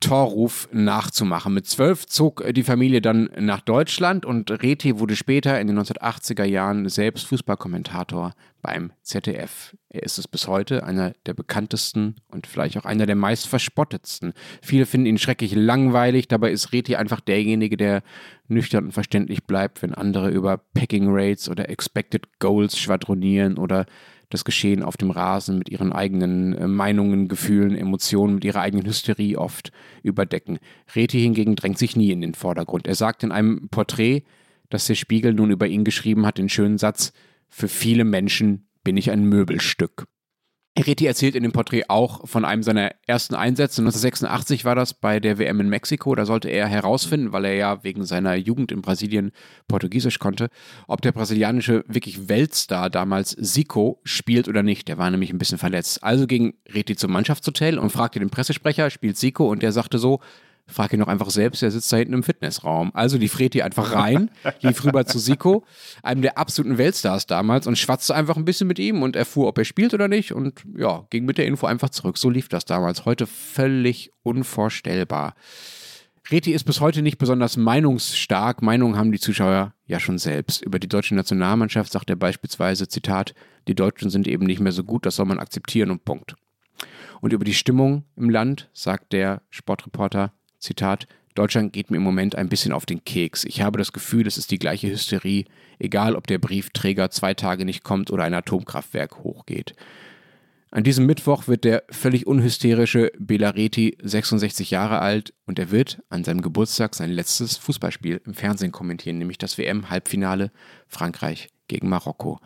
Torruf nachzumachen. Mit zwölf zog die Familie dann nach Deutschland und Reti wurde später in den 1980er Jahren selbst Fußballkommentator beim ZDF. Er ist es bis heute einer der bekanntesten und vielleicht auch einer der meist verspottetsten. Viele finden ihn schrecklich langweilig, dabei ist Reti einfach derjenige, der nüchtern und verständlich bleibt, wenn andere über Packing Rates oder Expected Goals schwadronieren oder das Geschehen auf dem Rasen mit ihren eigenen äh, Meinungen, Gefühlen, Emotionen, mit ihrer eigenen Hysterie oft überdecken. Reti hingegen drängt sich nie in den Vordergrund. Er sagt in einem Porträt, das der Spiegel nun über ihn geschrieben hat, den schönen Satz, für viele Menschen bin ich ein Möbelstück. Reti erzählt in dem Porträt auch von einem seiner ersten Einsätze. 1986 war das bei der WM in Mexiko. Da sollte er herausfinden, weil er ja wegen seiner Jugend in Brasilien Portugiesisch konnte, ob der brasilianische wirklich Weltstar damals Zico spielt oder nicht. Der war nämlich ein bisschen verletzt. Also ging Reti zum Mannschaftshotel und fragte den Pressesprecher, spielt Zico? Und der sagte so, Frag ihn doch einfach selbst, der sitzt da hinten im Fitnessraum. Also lief Reti einfach rein, *laughs* lief rüber zu Siko, einem der absoluten Weltstars damals, und schwatzte einfach ein bisschen mit ihm und erfuhr, ob er spielt oder nicht. Und ja, ging mit der Info einfach zurück. So lief das damals. Heute völlig unvorstellbar. Reti ist bis heute nicht besonders meinungsstark. Meinungen haben die Zuschauer ja schon selbst. Über die deutsche Nationalmannschaft sagt er beispielsweise, Zitat, die Deutschen sind eben nicht mehr so gut, das soll man akzeptieren und Punkt. Und über die Stimmung im Land sagt der Sportreporter, Zitat, Deutschland geht mir im Moment ein bisschen auf den Keks. Ich habe das Gefühl, es ist die gleiche Hysterie, egal ob der Briefträger zwei Tage nicht kommt oder ein Atomkraftwerk hochgeht. An diesem Mittwoch wird der völlig unhysterische Belareti 66 Jahre alt und er wird an seinem Geburtstag sein letztes Fußballspiel im Fernsehen kommentieren, nämlich das WM-Halbfinale Frankreich gegen Marokko.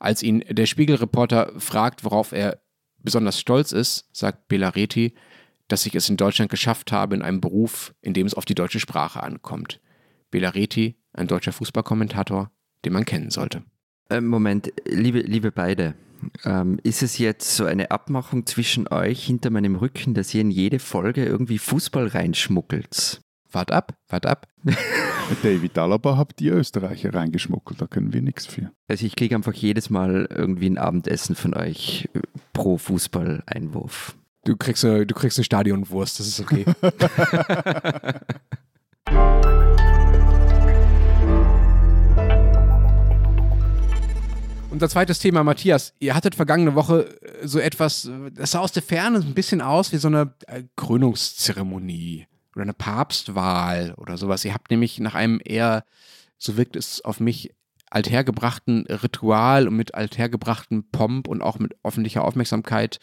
Als ihn der Spiegelreporter fragt, worauf er besonders stolz ist, sagt Belareti, dass ich es in Deutschland geschafft habe in einem Beruf, in dem es auf die deutsche Sprache ankommt. Belareti, ein deutscher Fußballkommentator, den man kennen sollte.
Äh, Moment, liebe, liebe beide, ähm, ist es jetzt so eine Abmachung zwischen euch hinter meinem Rücken, dass ihr in jede Folge irgendwie Fußball reinschmuggelt?
Wart ab, wart ab. *laughs*
David Alaba habt die Österreicher reingeschmuggelt, da können wir nichts für.
Also ich kriege einfach jedes Mal irgendwie ein Abendessen von euch äh, pro Fußballeinwurf.
Du kriegst, eine, du kriegst eine Stadionwurst, das ist okay. *laughs* Unser zweites Thema, Matthias. Ihr hattet vergangene Woche äh, so etwas, das sah aus der Ferne ein bisschen aus wie so eine äh, Krönungszeremonie oder eine Papstwahl oder sowas. Ihr habt nämlich nach einem eher, so wirkt es auf mich, althergebrachten Ritual und mit althergebrachten Pomp und auch mit öffentlicher Aufmerksamkeit,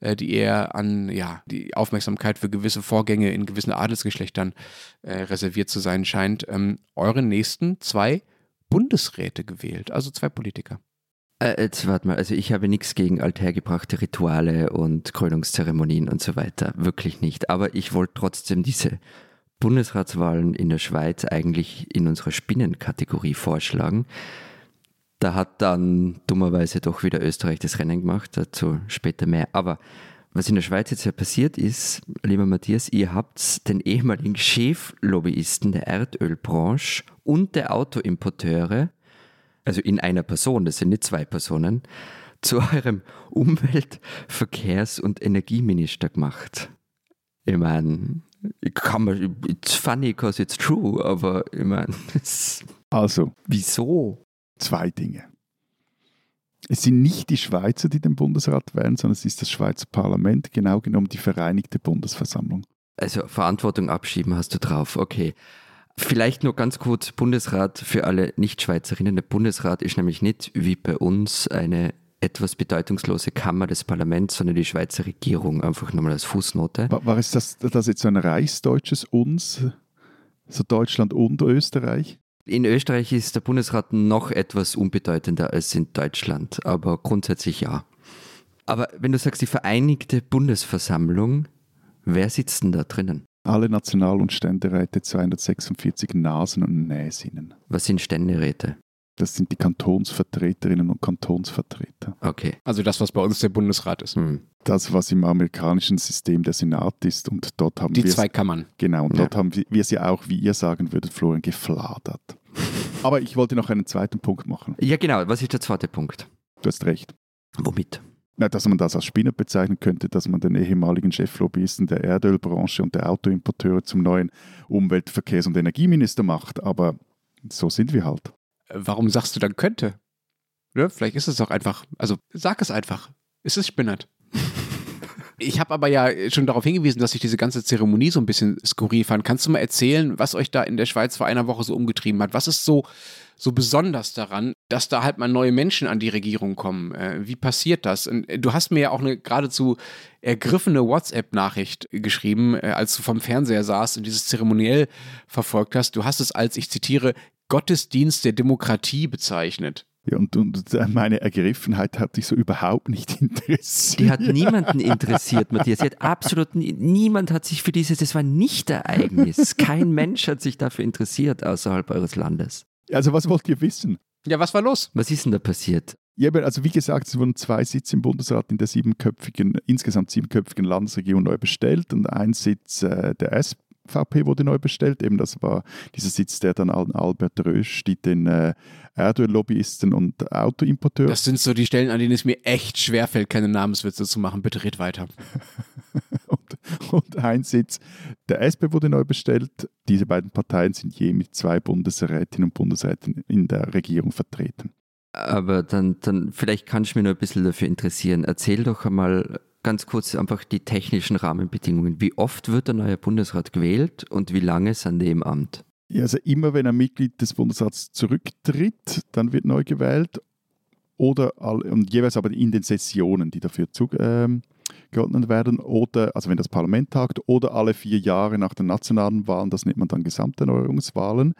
äh, die eher an ja, die Aufmerksamkeit für gewisse Vorgänge in gewissen Adelsgeschlechtern äh, reserviert zu sein scheint, ähm, eure nächsten zwei Bundesräte gewählt, also zwei Politiker.
Äh, jetzt warte mal, also ich habe nichts gegen althergebrachte Rituale und Krönungszeremonien und so weiter, wirklich nicht. Aber ich wollte trotzdem diese Bundesratswahlen in der Schweiz eigentlich in unserer Spinnenkategorie vorschlagen. Da hat dann dummerweise doch wieder Österreich das Rennen gemacht, dazu später mehr. Aber was in der Schweiz jetzt ja passiert ist, lieber Matthias, ihr habt den ehemaligen Cheflobbyisten der Erdölbranche und der Autoimporteure also in einer Person, das sind nicht zwei Personen, *laughs* zu eurem Umwelt-, Verkehrs- und Energieminister gemacht. Ich meine, kann man, it's funny because it's true, aber ich meine, *laughs*
also,
wieso?
Zwei Dinge. Es sind nicht die Schweizer, die den Bundesrat wählen, sondern es ist das Schweizer Parlament, genau genommen die Vereinigte Bundesversammlung.
Also Verantwortung abschieben hast du drauf, okay. Vielleicht nur ganz kurz Bundesrat für alle Nicht-Schweizerinnen. Der Bundesrat ist nämlich nicht wie bei uns eine etwas bedeutungslose Kammer des Parlaments, sondern die Schweizer Regierung, einfach nochmal als Fußnote.
War, war es das, das jetzt so ein reichsdeutsches Uns, so Deutschland und Österreich?
In Österreich ist der Bundesrat noch etwas unbedeutender als in Deutschland, aber grundsätzlich ja. Aber wenn du sagst, die Vereinigte Bundesversammlung, wer sitzt denn da drinnen?
Alle National- und Ständeräte 246 Nasen und Näsinnen.
Was sind Ständeräte?
Das sind die Kantonsvertreterinnen und Kantonsvertreter.
Okay.
Also das, was bei uns der Bundesrat ist.
Hm.
Das, was im amerikanischen System der Senat ist. Und dort haben
Die
wir
zwei Kammern.
Genau, und
Ja.
dort haben wir sie auch, wie ihr sagen würdet, Florian, gefladert. *laughs* Aber ich wollte noch einen zweiten Punkt machen.
Ja, genau. Was ist der zweite Punkt?
Du hast recht.
Womit?
Na, dass man das als Spinner bezeichnen könnte, dass man den ehemaligen Cheflobbyisten der Erdölbranche und der Autoimporteure zum neuen Umwelt-, Verkehrs- und Energieminister macht. Aber so sind wir halt.
Warum sagst du dann könnte? Ne? Vielleicht ist es doch einfach, also sag es einfach. Es ist Spinnert. *laughs* Ich habe aber ja schon darauf hingewiesen, dass ich diese ganze Zeremonie so ein bisschen skurril fand. Kannst du mal erzählen, was euch da in der Schweiz vor einer Woche so umgetrieben hat? Was ist so, so besonders daran, dass da halt mal neue Menschen an die Regierung kommen? Äh, wie passiert das? Und äh, du hast mir ja auch eine geradezu ergriffene WhatsApp-Nachricht geschrieben, äh, als du vom Fernseher saßt und dieses zeremoniell verfolgt hast. Du hast es als, ich zitiere, Gottesdienst der Demokratie bezeichnet.
Ja, und, und meine Ergriffenheit hat dich so überhaupt nicht *laughs* interessiert.
Die hat niemanden interessiert, Matthias. Sie hat absolut nie, niemand hat sich für dieses, das war nicht Ereignis. Kein Mensch hat sich dafür interessiert außerhalb eures Landes.
Also was wollt ihr wissen?
Ja, was war los?
Was ist denn da passiert?
Ja, also wie gesagt, es wurden zwei Sitze im Bundesrat in der siebenköpfigen, insgesamt siebenköpfigen Landesregierung neu bestellt und ein Sitz äh, der SP VP wurde neu bestellt. Eben das war dieser Sitz, der dann an Albert Rösti, den äh, Erdöl-Lobbyisten und Autoimporteur.
Das sind so die Stellen, an denen es mir echt schwerfällt, keine Namenswitze zu machen. Bitte red weiter. *laughs*
und, und, ein Sitz der SP wurde neu bestellt. Diese beiden Parteien sind je mit zwei Bundesrätinnen und Bundesräten in der Regierung vertreten.
Aber dann, dann vielleicht kannst du mich noch ein bisschen dafür interessieren. Erzähl doch einmal ganz kurz einfach die technischen Rahmenbedingungen. Wie oft wird der neue Bundesrat gewählt und wie lange sind die im Amt?
Ja, also immer wenn ein Mitglied des Bundesrats zurücktritt, dann wird neu gewählt. Oder und jeweils aber in den Sessionen, die dafür zugeordnet ähm, werden, oder also wenn das Parlament tagt, oder alle vier Jahre nach den nationalen Wahlen, das nennt man dann Gesamterneuerungswahlen.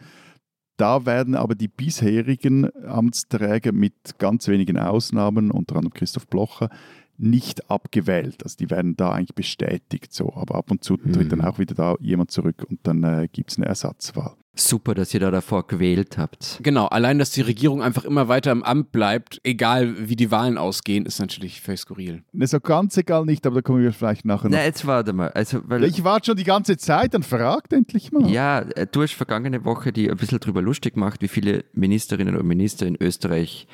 Da werden aber die bisherigen Amtsträger mit ganz wenigen Ausnahmen, unter anderem Christoph Blocher, nicht abgewählt. Also die werden da eigentlich bestätigt so. Aber ab und zu tritt mhm. dann auch wieder da jemand zurück und dann äh, gibt es eine Ersatzwahl.
Super, dass ihr da davor gewählt habt.
Genau, allein, dass die Regierung einfach immer weiter im Amt bleibt, egal wie die Wahlen ausgehen, ist natürlich völlig skurril.
Ne, so ganz egal nicht, aber da kommen wir vielleicht nachher noch.
Na, jetzt warte mal. Also, weil
ich warte schon die ganze Zeit, dann fragt endlich mal.
Ja, äh, du hast vergangene Woche die ein bisschen drüber lustig gemacht, wie viele Ministerinnen und Minister in Österreich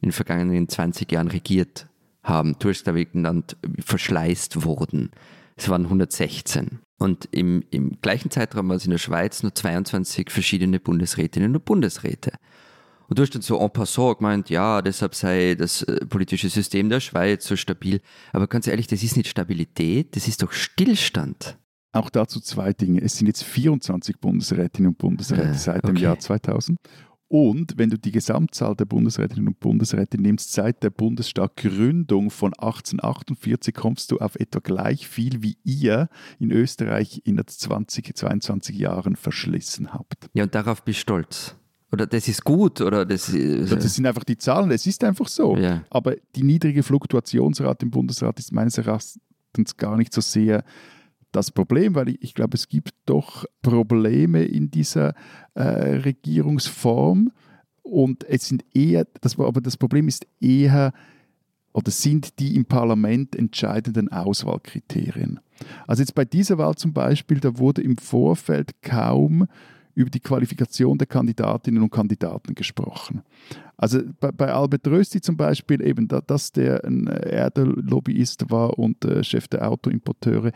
in den vergangenen 20 Jahren regiert haben. Genannt, verschleißt wurden. Es waren 116. Und im, im gleichen Zeitraum waren es in der Schweiz nur 22 verschiedene Bundesrätinnen und Bundesräte. Und du hast dann so en passant gemeint, ja, deshalb sei das äh, politische System der Schweiz so stabil. Aber ganz ehrlich, das ist nicht Stabilität, das ist doch Stillstand.
Auch dazu zwei Dinge. Es sind jetzt 24 Bundesrätinnen und Bundesräte äh, seit dem Jahr 2000 und wenn du die Gesamtzahl der Bundesrätinnen und Bundesräte nimmst, seit der Bundesstaatgründung von 1848 kommst du auf etwa gleich viel, wie ihr in Österreich in 20, 22 Jahren verschlissen habt.
Ja, und darauf bist du stolz. Oder das ist gut, oder das ist,
Das sind einfach die Zahlen, es ist einfach so.
Ja.
Aber die niedrige Fluktuationsrate im Bundesrat ist meines Erachtens gar nicht so sehr das Problem, weil ich, ich glaube, es gibt doch Probleme in dieser äh, Regierungsform und es sind eher, das, aber das Problem ist eher oder sind die im Parlament entscheidenden Auswahlkriterien. Also jetzt bei dieser Wahl zum Beispiel, da wurde im Vorfeld kaum über die Qualifikation der Kandidatinnen und Kandidaten gesprochen. Also bei, bei Albert Rösti zum Beispiel eben, da, dass der ein Erdöllobbyist war und äh, Chef der Autoimporteure,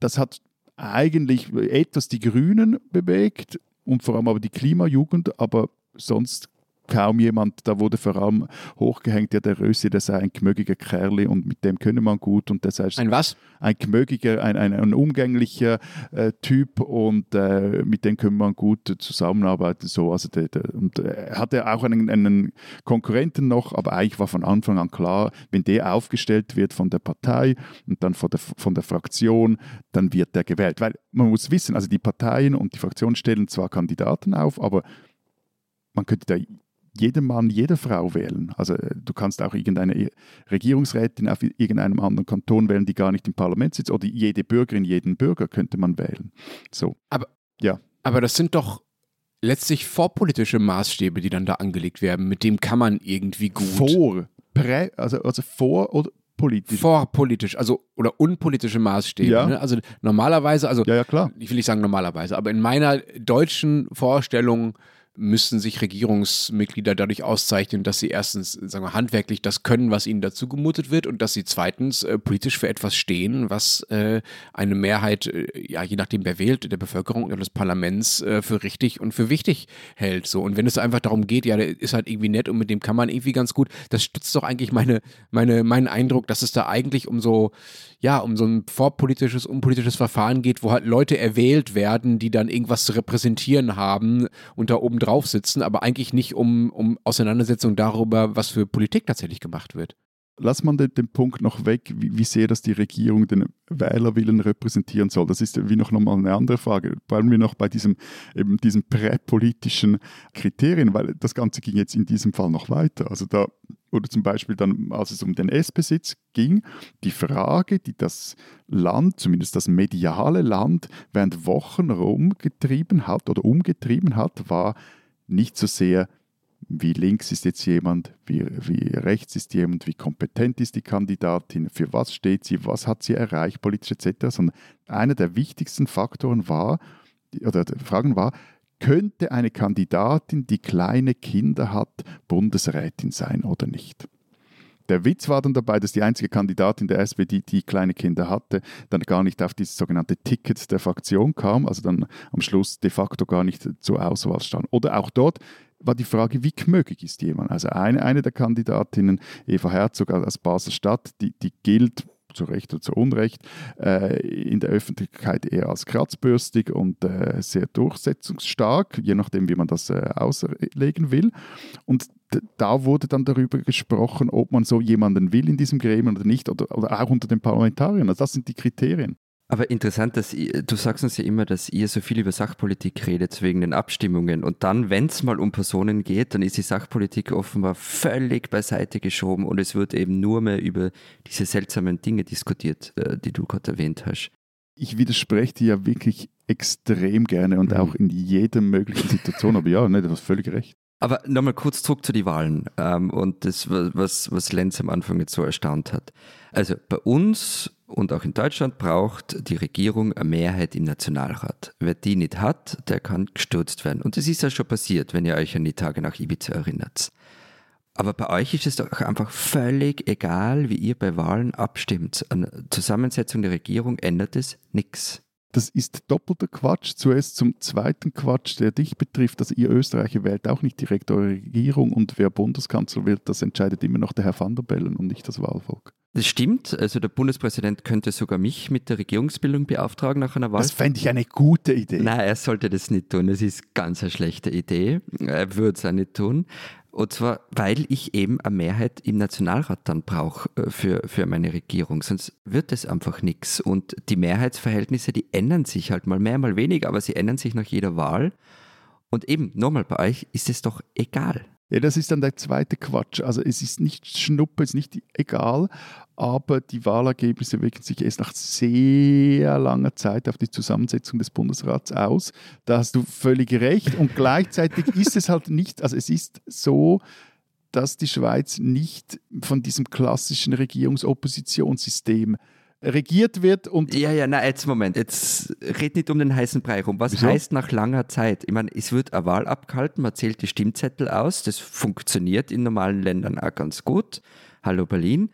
das hat eigentlich etwas die Grünen bewegt und vor allem aber die Klimajugend, aber sonst kaum jemand, da wurde vor allem hochgehängt, ja, der Rösi, der sei ein gmögiger Kerl und mit dem könne man gut und der sei
ein was?
Ein gmögiger, ein, ein, ein umgänglicher äh, Typ und äh, mit dem können man gut zusammenarbeiten. So. Also der, der, und er hatte auch einen, einen Konkurrenten noch, aber eigentlich war von Anfang an klar, wenn der aufgestellt wird von der Partei und dann von der, von der Fraktion, dann wird der gewählt. Weil man muss wissen, also die Parteien und die Fraktionen stellen zwar Kandidaten auf, aber man könnte da jeden Mann, jede Frau wählen. Also äh, du kannst auch irgendeine Regierungsrätin auf irgendeinem anderen Kanton wählen, die gar nicht im Parlament sitzt. Oder jede Bürgerin, jeden Bürger könnte man wählen. So.
Aber, ja. aber das sind doch letztlich vorpolitische Maßstäbe, die dann da angelegt werden. Mit dem kann man irgendwie gut.
Vor, prä, also, also vor oder politisch.
Vorpolitisch, also oder unpolitische Maßstäbe. Ja. Ne? Also normalerweise, also
ja, ja, klar.
ich will nicht sagen normalerweise, aber in meiner deutschen Vorstellung müssen sich Regierungsmitglieder dadurch auszeichnen, dass sie erstens sagen wir, handwerklich das können, was ihnen dazu gemutet wird und dass sie zweitens äh, politisch für etwas stehen, was äh, eine Mehrheit, äh, ja je nachdem wer wählt, der Bevölkerung oder des Parlaments äh, für richtig und für wichtig hält. So und wenn es einfach darum geht, ja, der ist halt irgendwie nett und mit dem kann man irgendwie ganz gut. Das stützt doch eigentlich meine meine meinen Eindruck, dass es da eigentlich um so ja um so ein vorpolitisches, unpolitisches Verfahren geht, wo halt Leute erwählt werden, die dann irgendwas zu repräsentieren haben und da oben drauf sitzen, aber eigentlich nicht um, um Auseinandersetzung darüber, was für Politik tatsächlich gemacht wird.
Lass man den, den Punkt noch weg, wie, wie, sehr das die Regierung den Wählerwillen repräsentieren soll. Das ist wie noch nochmal eine andere Frage. Bleiben wir noch bei diesem, eben diesen präpolitischen Kriterien, weil das Ganze ging jetzt in diesem Fall noch weiter. Also da wurde zum Beispiel dann, als es um den S-Besitz ging, die Frage, die das Land, zumindest das mediale Land, während Wochen rumgetrieben hat oder umgetrieben hat, war nicht so sehr, wie links ist jetzt jemand, wie, wie rechts ist jemand, wie kompetent ist die Kandidatin, für was steht sie, was hat sie erreicht, politisch etc., sondern einer der wichtigsten Faktoren war, oder Fragen war, könnte eine Kandidatin, die kleine Kinder hat, Bundesrätin sein oder nicht? Der Witz war dann dabei, dass die einzige Kandidatin der SPD, die kleine Kinder hatte, dann gar nicht auf dieses sogenannte Ticket der Fraktion kam, also dann am Schluss de facto gar nicht zur Auswahl stand. Oder auch dort war die Frage, wie gemöglich ist jemand? Also eine, eine der Kandidatinnen, Eva Herzog aus Basel-Stadt, die, die gilt zu Recht oder zu Unrecht, äh, in der Öffentlichkeit eher als kratzbürstig und äh, sehr durchsetzungsstark, je nachdem, wie man das äh, auslegen will. Und da wurde dann darüber gesprochen, ob man so jemanden will in diesem Gremium oder nicht, oder, oder auch unter den Parlamentariern. Also das sind die Kriterien.
Aber interessant, dass ihr, du sagst uns ja immer, dass ihr so viel über Sachpolitik redet wegen den Abstimmungen. Und dann, wenn es mal um Personen geht, dann ist die Sachpolitik offenbar völlig beiseite geschoben und es wird eben nur mehr über diese seltsamen Dinge diskutiert, äh, die du gerade erwähnt hast.
Ich widerspreche dir ja wirklich extrem gerne und mhm. auch in jeder möglichen Situation. Aber ja, ne, du hast völlig recht.
Aber nochmal kurz zurück zu den Wahlen ähm, und das, was, was Lenz am Anfang jetzt so erstaunt hat. Also bei uns und auch in Deutschland braucht die Regierung eine Mehrheit im Nationalrat. Wer die nicht hat, der kann gestürzt werden. Und das ist ja schon passiert, wenn ihr euch an die Tage nach Ibiza erinnert. Aber bei euch ist es doch einfach völlig egal, wie ihr bei Wahlen abstimmt. An Zusammensetzung der Regierung ändert es nichts.
Das ist doppelter Quatsch. Zuerst zum zweiten Quatsch, der dich betrifft. Also ihr Österreicher wählt auch nicht direkt eure Regierung und wer Bundeskanzler wird, das entscheidet immer noch der Herr van der Bellen und nicht das Wahlvolk.
Das stimmt. Also der Bundespräsident könnte sogar mich mit der Regierungsbildung beauftragen nach einer Wahl.
Das fände ich eine gute Idee.
Nein, er sollte das nicht tun. Das ist ganz eine schlechte Idee. Er würde es auch nicht tun. Und zwar, weil ich eben eine Mehrheit im Nationalrat dann brauche äh, für, für meine Regierung. Sonst wird es einfach nichts. Und die Mehrheitsverhältnisse, die ändern sich halt mal mehr, mal weniger, aber sie ändern sich nach jeder Wahl. Und eben, nochmal, bei euch ist es doch egal.
Ja, das ist dann der zweite Quatsch. Also es ist nicht Schnuppe, es ist nicht egal, aber die Wahlergebnisse wirken sich erst nach sehr langer Zeit auf die Zusammensetzung des Bundesrats aus. Da hast du völlig recht und gleichzeitig ist es halt nicht, also es ist so, dass die Schweiz nicht von diesem klassischen Regierungsoppositionssystem regiert wird und.
Ja, ja, na, jetzt Moment, jetzt red nicht um den heißen Brei rum. Was Wieso? heißt nach langer Zeit? Ich meine, es wird eine Wahl abgehalten, man zählt die Stimmzettel aus, das funktioniert in normalen Ländern auch ganz gut. Hallo Berlin.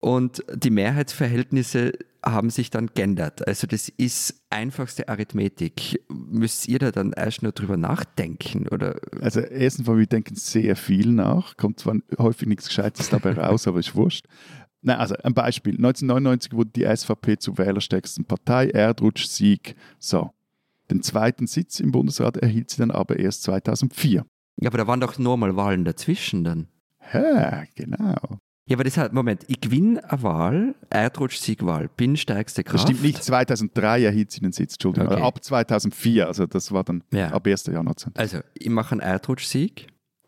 Und die Mehrheitsverhältnisse haben sich dann geändert. Also das ist einfachste Arithmetik. Müsst ihr da dann erst nur drüber nachdenken? Oder?
Also erstens mal, wir denken sehr viel nach. Kommt zwar häufig nichts Gescheites dabei raus, aber ist wurscht. Nein, also ein Beispiel. 1999 wurde die SVP zur wählerstärksten Partei, Erdrutsch, Sieg. So. Den zweiten Sitz im Bundesrat erhielt sie dann aber erst 2004.
Ja, aber da waren doch nur mal Wahlen dazwischen dann.
Ja, genau.
Ja, aber das hat, Moment, ich gewinne eine Wahl, Erdrutsch-Siegwahl, bin stärkste Kraft.
Das stimmt nicht, 2003 erhielt sie den Sitz, Entschuldigung, okay. ab 2004, also das war dann ja. ab 1. Januar.
Also, ich mache einen Erdrutsch-Sieg,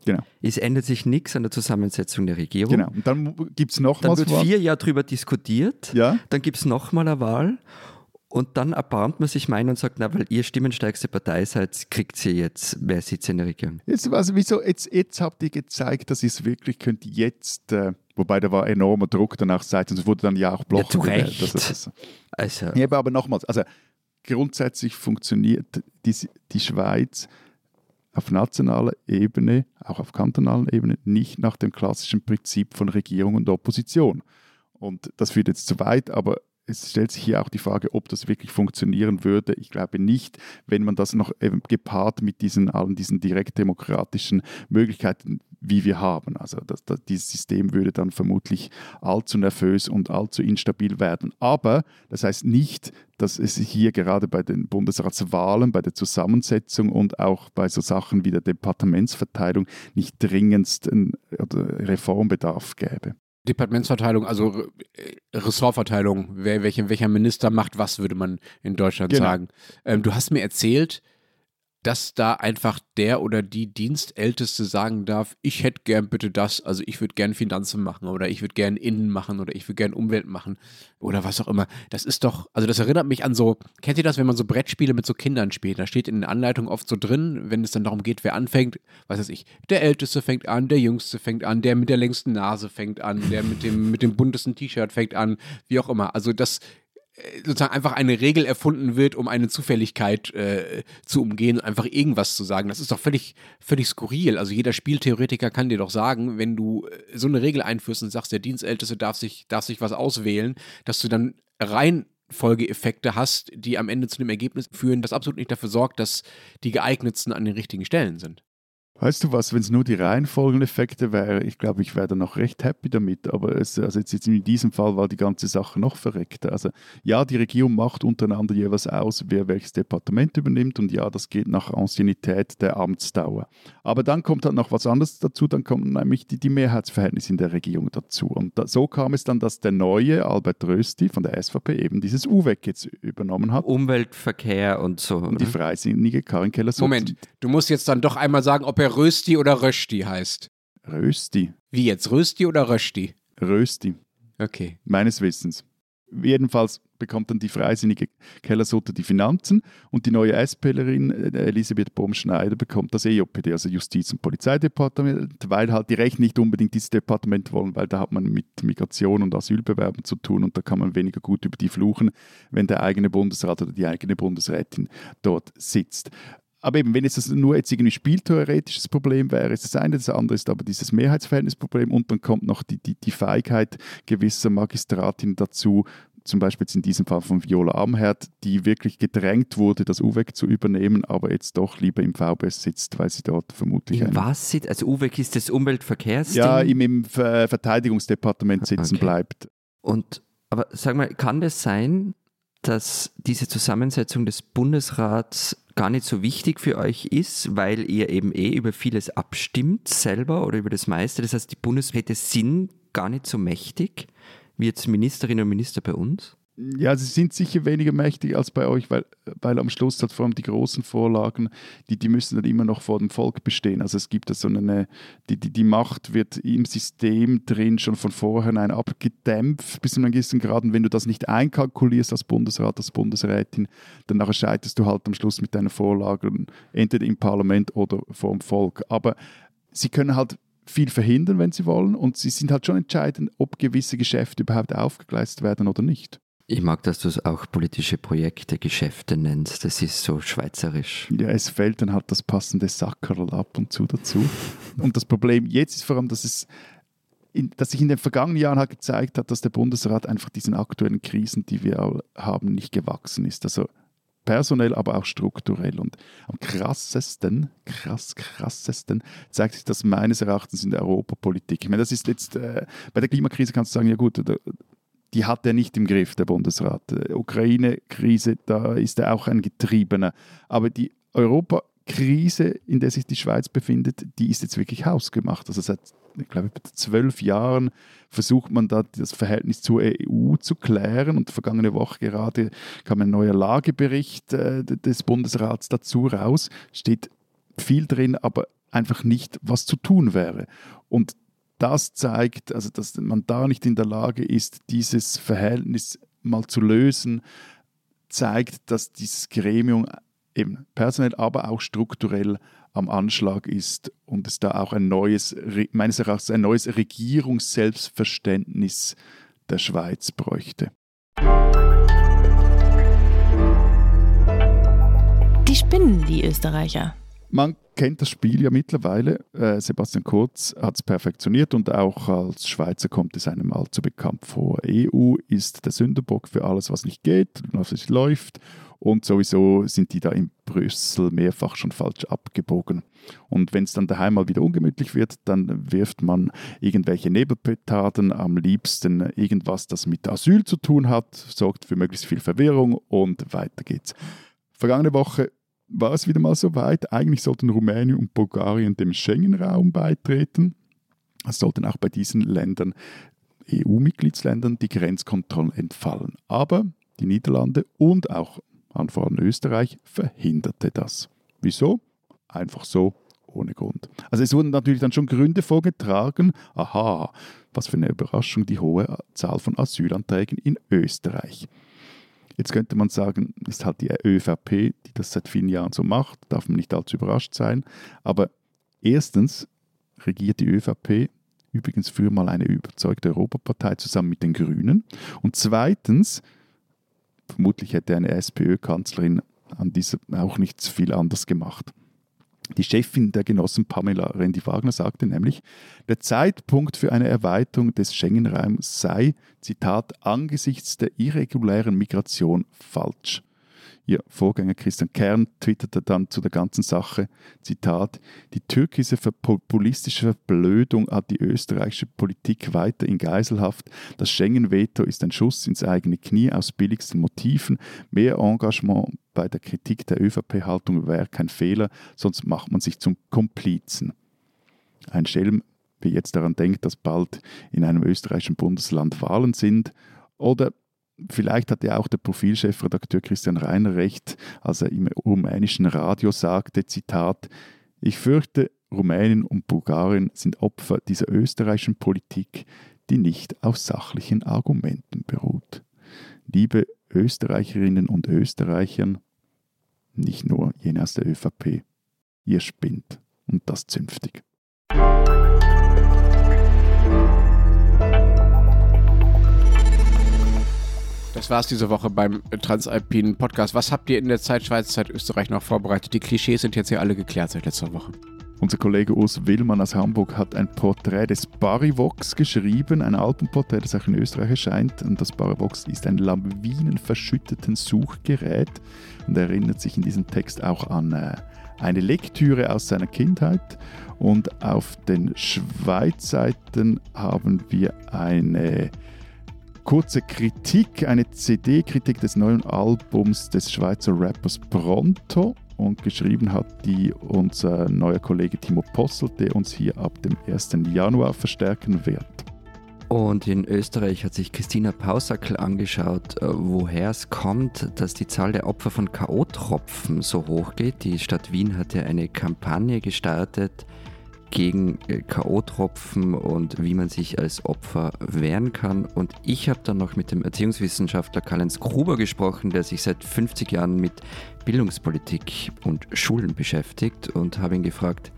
Genau.
Es ändert sich nichts an der Zusammensetzung der Regierung.
Genau. Und dann gibt es noch
Dann wird vier Jahre darüber diskutiert.
Ja.
Dann gibt es nochmal eine Wahl. Und dann erbarmt man sich meinen und sagt, na, weil ihr stimmenstärkste Partei seid, kriegt ihr jetzt mehr Sitze in der Regierung.
Jetzt, also wieso, jetzt, jetzt habt ihr gezeigt, dass ihr es wirklich könnt jetzt, äh, wobei da war enormer Druck danach seitens, es wurde dann ja auch Bloch
ja, Recht. Das, das,
also. Ja, aber nochmals, also grundsätzlich funktioniert die, die Schweiz auf nationaler Ebene, auch auf kantonaler Ebene, nicht nach dem klassischen Prinzip von Regierung und Opposition. Und das führt jetzt zu weit, aber es stellt sich hier auch die Frage, ob das wirklich funktionieren würde. Ich glaube nicht, wenn man das noch gepaart mit diesen allen diesen direktdemokratischen Möglichkeiten, wie wir haben. Also das, das, dieses System würde dann vermutlich allzu nervös und allzu instabil werden. Aber das heißt nicht, dass es hier gerade bei den Bundesratswahlen, bei der Zusammensetzung und auch bei so Sachen wie der Departementsverteilung nicht dringendsten Reformbedarf gäbe.
Departementsverteilung, also äh, Ressortverteilung, wer, welche, welcher Minister macht was, würde man in Deutschland genau. sagen. Ähm, du hast mir erzählt, dass da einfach der oder die Dienstälteste sagen darf, ich hätte gern bitte das, also ich würde gern Finanzen machen oder ich würde gern Innen machen oder ich würde gern Umwelt machen oder was auch immer. Das ist doch, also das erinnert mich an so, kennt ihr das, wenn man so Brettspiele mit so Kindern spielt? Da steht in den Anleitungen oft so drin, wenn es dann darum geht, wer anfängt, was weiß ich, der Älteste fängt an, der Jüngste fängt an, der mit der längsten Nase fängt an, der mit dem, mit dem buntesten T-Shirt fängt an, wie auch immer. Also das sozusagen einfach eine Regel erfunden wird, um eine Zufälligkeit äh, zu umgehen und einfach irgendwas zu sagen. Das ist doch völlig, völlig skurril. Also jeder Spieltheoretiker kann dir doch sagen, wenn du äh, so eine Regel einführst und sagst, der Dienstälteste darf sich, darf sich was auswählen, dass du dann rein Folgeeffekte hast, die am Ende zu dem Ergebnis führen, das absolut nicht dafür sorgt, dass die geeignetsten an den richtigen Stellen sind.
Weißt du was, wenn es nur die Reihenfolgeneffekte wäre, ich glaube, ich wäre da noch recht happy damit. Aber es, also jetzt, jetzt in diesem Fall war die ganze Sache noch verreckter. Also ja, die Regierung macht untereinander jeweils aus, wer welches Departement übernimmt. Und ja, das geht nach Anciennität der Amtsdauer. Aber dann kommt halt noch was anderes dazu. Dann kommen nämlich die, die Mehrheitsverhältnisse in der Regierung dazu. Und da, so kam es dann, dass der neue Albert Rösti von der SVP eben dieses UWEC jetzt übernommen hat.
Umweltverkehr und so.
Und die freisinnige Karin keller
Moment, du musst jetzt dann doch einmal sagen, ob er der Rösti oder Rösti heißt.
Rösti.
Wie jetzt, Rösti oder Rösti?
Rösti.
Okay.
Meines Wissens. Jedenfalls bekommt dann die freisinnige Kellersutter die Finanzen und die neue SPlerin äh, Elisabeth Baum-Schneider bekommt das EJPD, also Justiz- und Polizeidepartement, weil halt die Rechten nicht unbedingt dieses Departement wollen, weil da hat man mit Migration und Asylbewerben zu tun und da kann man weniger gut über die fluchen, wenn der eigene Bundesrat oder die eigene Bundesrätin dort sitzt. Aber eben, wenn es das nur jetzt irgendwie spieltheoretisches Problem wäre, ist das eine, das andere ist aber dieses Mehrheitsverhältnisproblem und dann kommt noch die, die, die Feigheit gewisser Magistratinnen dazu, zum Beispiel jetzt in diesem Fall von Viola Amherd, die wirklich gedrängt wurde, das UWEC zu übernehmen, aber jetzt doch lieber im VBS sitzt, weil sie dort vermutlich.
In was sitzt? Also UWEC ist das Umweltverkehrs?
Ja, im, im Verteidigungsdepartement sitzen okay. bleibt.
Und aber sag mal, kann das sein, dass diese Zusammensetzung des Bundesrats gar nicht so wichtig für euch ist, weil ihr eben eh über vieles abstimmt selber oder über das meiste. Das heißt, die Bundesräte sind gar nicht so mächtig wie jetzt Ministerinnen und Minister bei uns?
Ja, sie sind sicher weniger mächtig als bei euch, weil, weil am Schluss hat vor allem die großen Vorlagen, die, die müssen dann immer noch vor dem Volk bestehen. Also es gibt da so eine, die, die, die Macht wird im System drin schon von vornherein abgedämpft bis zu einem gewissen Grad. Und wenn du das nicht einkalkulierst als Bundesrat, als Bundesrätin, dann scheiterst du halt am Schluss mit deinen Vorlagen entweder im Parlament oder vor dem Volk. Aber sie können halt viel verhindern, wenn sie wollen. Und sie sind halt schon entscheidend, ob gewisse Geschäfte überhaupt aufgegleist werden oder nicht.
Ich mag, dass du es auch politische Projekte, Geschäfte nennst. Das ist so schweizerisch.
Ja, es fällt dann halt das passende Sackerl ab und zu dazu. und das Problem jetzt ist vor allem, dass es in, dass sich in den vergangenen Jahren halt gezeigt hat, dass der Bundesrat einfach diesen aktuellen Krisen, die wir haben, nicht gewachsen ist. Also personell, aber auch strukturell. Und am krassesten, krass, krassesten zeigt sich das meines Erachtens in der Europapolitik. Ich meine, das ist jetzt, äh, bei der Klimakrise kannst du sagen, ja gut, die hat er nicht im Griff, der Bundesrat. Ukraine-Krise, da ist er auch ein Getriebener. Aber die Europakrise, in der sich die Schweiz befindet, die ist jetzt wirklich hausgemacht. Also seit, ich glaube, zwölf Jahren versucht man da das Verhältnis zur EU zu klären. Und vergangene Woche gerade kam ein neuer Lagebericht äh, des Bundesrats dazu raus. Steht viel drin, aber einfach nicht, was zu tun wäre. Und das zeigt, also dass man da nicht in der Lage ist, dieses Verhältnis mal zu lösen, zeigt, dass dieses Gremium eben personell, aber auch strukturell am Anschlag ist und es da auch ein neues, meines Erachtens ein neues Regierungsselbstverständnis der Schweiz bräuchte.
Die spinnen, die Österreicher.
Man kennt das Spiel ja mittlerweile. Äh, Sebastian Kurz hat es perfektioniert und auch als Schweizer kommt es einem allzu bekannt vor. EU ist der Sünderbock für alles, was nicht geht, was nicht läuft und sowieso sind die da in Brüssel mehrfach schon falsch abgebogen. Und wenn es dann daheim mal wieder ungemütlich wird, dann wirft man irgendwelche Nebelpetarden, am liebsten irgendwas, das mit Asyl zu tun hat, sorgt für möglichst viel Verwirrung und weiter geht's. Vergangene Woche war es wieder mal so weit. Eigentlich sollten Rumänien und Bulgarien dem Schengen-Raum beitreten. Es sollten auch bei diesen Ländern, EU-Mitgliedsländern, die Grenzkontrollen entfallen. Aber die Niederlande und auch an voran Österreich verhinderte das. Wieso? Einfach so, ohne Grund. Also es wurden natürlich dann schon Gründe vorgetragen. Aha, was für eine Überraschung, die hohe Zahl von Asylanträgen in Österreich. Jetzt könnte man sagen, ist halt die ÖVP, die das seit vielen Jahren so macht, darf man nicht allzu überrascht sein. Aber erstens regiert die ÖVP übrigens früher mal eine überzeugte Europapartei zusammen mit den Grünen. Und zweitens, vermutlich hätte eine SPÖ-Kanzlerin an dieser auch nichts viel anders gemacht. Die Chefin der Genossen Pamela Rendi-Wagner sagte nämlich, der Zeitpunkt für eine Erweiterung des Schengen-Raums sei, Zitat, angesichts der irregulären Migration falsch. Ihr Vorgänger Christian Kern twitterte dann zu der ganzen Sache, Zitat, die türkische populistische Verblödung hat die österreichische Politik weiter in Geiselhaft. Das Schengen-Veto ist ein Schuss ins eigene Knie aus billigsten Motiven. Mehr Engagement bei der Kritik der ÖVP-Haltung wäre kein Fehler, sonst macht man sich zum Komplizen. Ein Schelm, wer jetzt daran denkt, dass bald in einem österreichischen Bundesland Wahlen sind, oder Vielleicht hat ja auch der Profilchefredakteur Christian Reiner recht, als er im rumänischen Radio sagte, Zitat, ich fürchte, Rumänien und Bulgarien sind Opfer dieser österreichischen Politik, die nicht auf sachlichen Argumenten beruht. Liebe Österreicherinnen und Österreichern, nicht nur jene aus der ÖVP, ihr spinnt und das zünftig.
Das war es diese Woche beim Transalpinen Podcast. Was habt ihr in der Zeit Schweiz, Zeit Österreich noch vorbereitet? Die Klischees sind jetzt ja alle geklärt seit letzter Woche.
Unser Kollege Urs Willmann aus Hamburg hat ein Porträt des Barivox geschrieben, ein Alpenporträt, das auch in Österreich erscheint. Und das Barivox ist ein lawinenverschütteten Suchgerät und erinnert sich in diesem Text auch an äh, eine Lektüre aus seiner Kindheit. Und auf den Schweizseiten haben wir eine kurze Kritik, eine CD-Kritik des neuen Albums des Schweizer Rappers Pronto und geschrieben hat die unser neuer Kollege Timo Possel, der uns hier ab dem 1. Januar verstärken wird.
Und in Österreich hat sich Christina Pausackel angeschaut, äh, woher es kommt, dass die Zahl der Opfer von K.O.-Tropfen so hoch geht. Die Stadt Wien hat ja eine Kampagne gestartet, gegen äh, K.O.-Tropfen und wie man sich als Opfer wehren kann. Und ich habe dann noch mit dem Erziehungswissenschaftler Karl-Heinz Gruber gesprochen, der sich seit 50 Jahren mit Bildungspolitik und Schulen beschäftigt und habe ihn gefragt,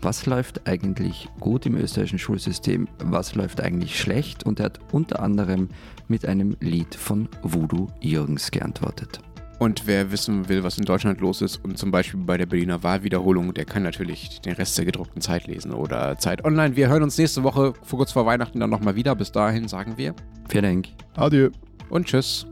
was läuft eigentlich gut im österreichischen Schulsystem, was läuft eigentlich schlecht und er hat unter anderem mit einem Lied von Voodoo Jürgens geantwortet.
Und wer wissen will, was in Deutschland los ist und zum Beispiel bei der Berliner Wahlwiederholung, der kann natürlich den Rest der gedruckten Zeit lesen oder Zeit online. Wir hören uns nächste Woche kurz vor Weihnachten dann nochmal wieder. Bis dahin sagen wir.
Vielen Dank.
Adieu.
Und tschüss.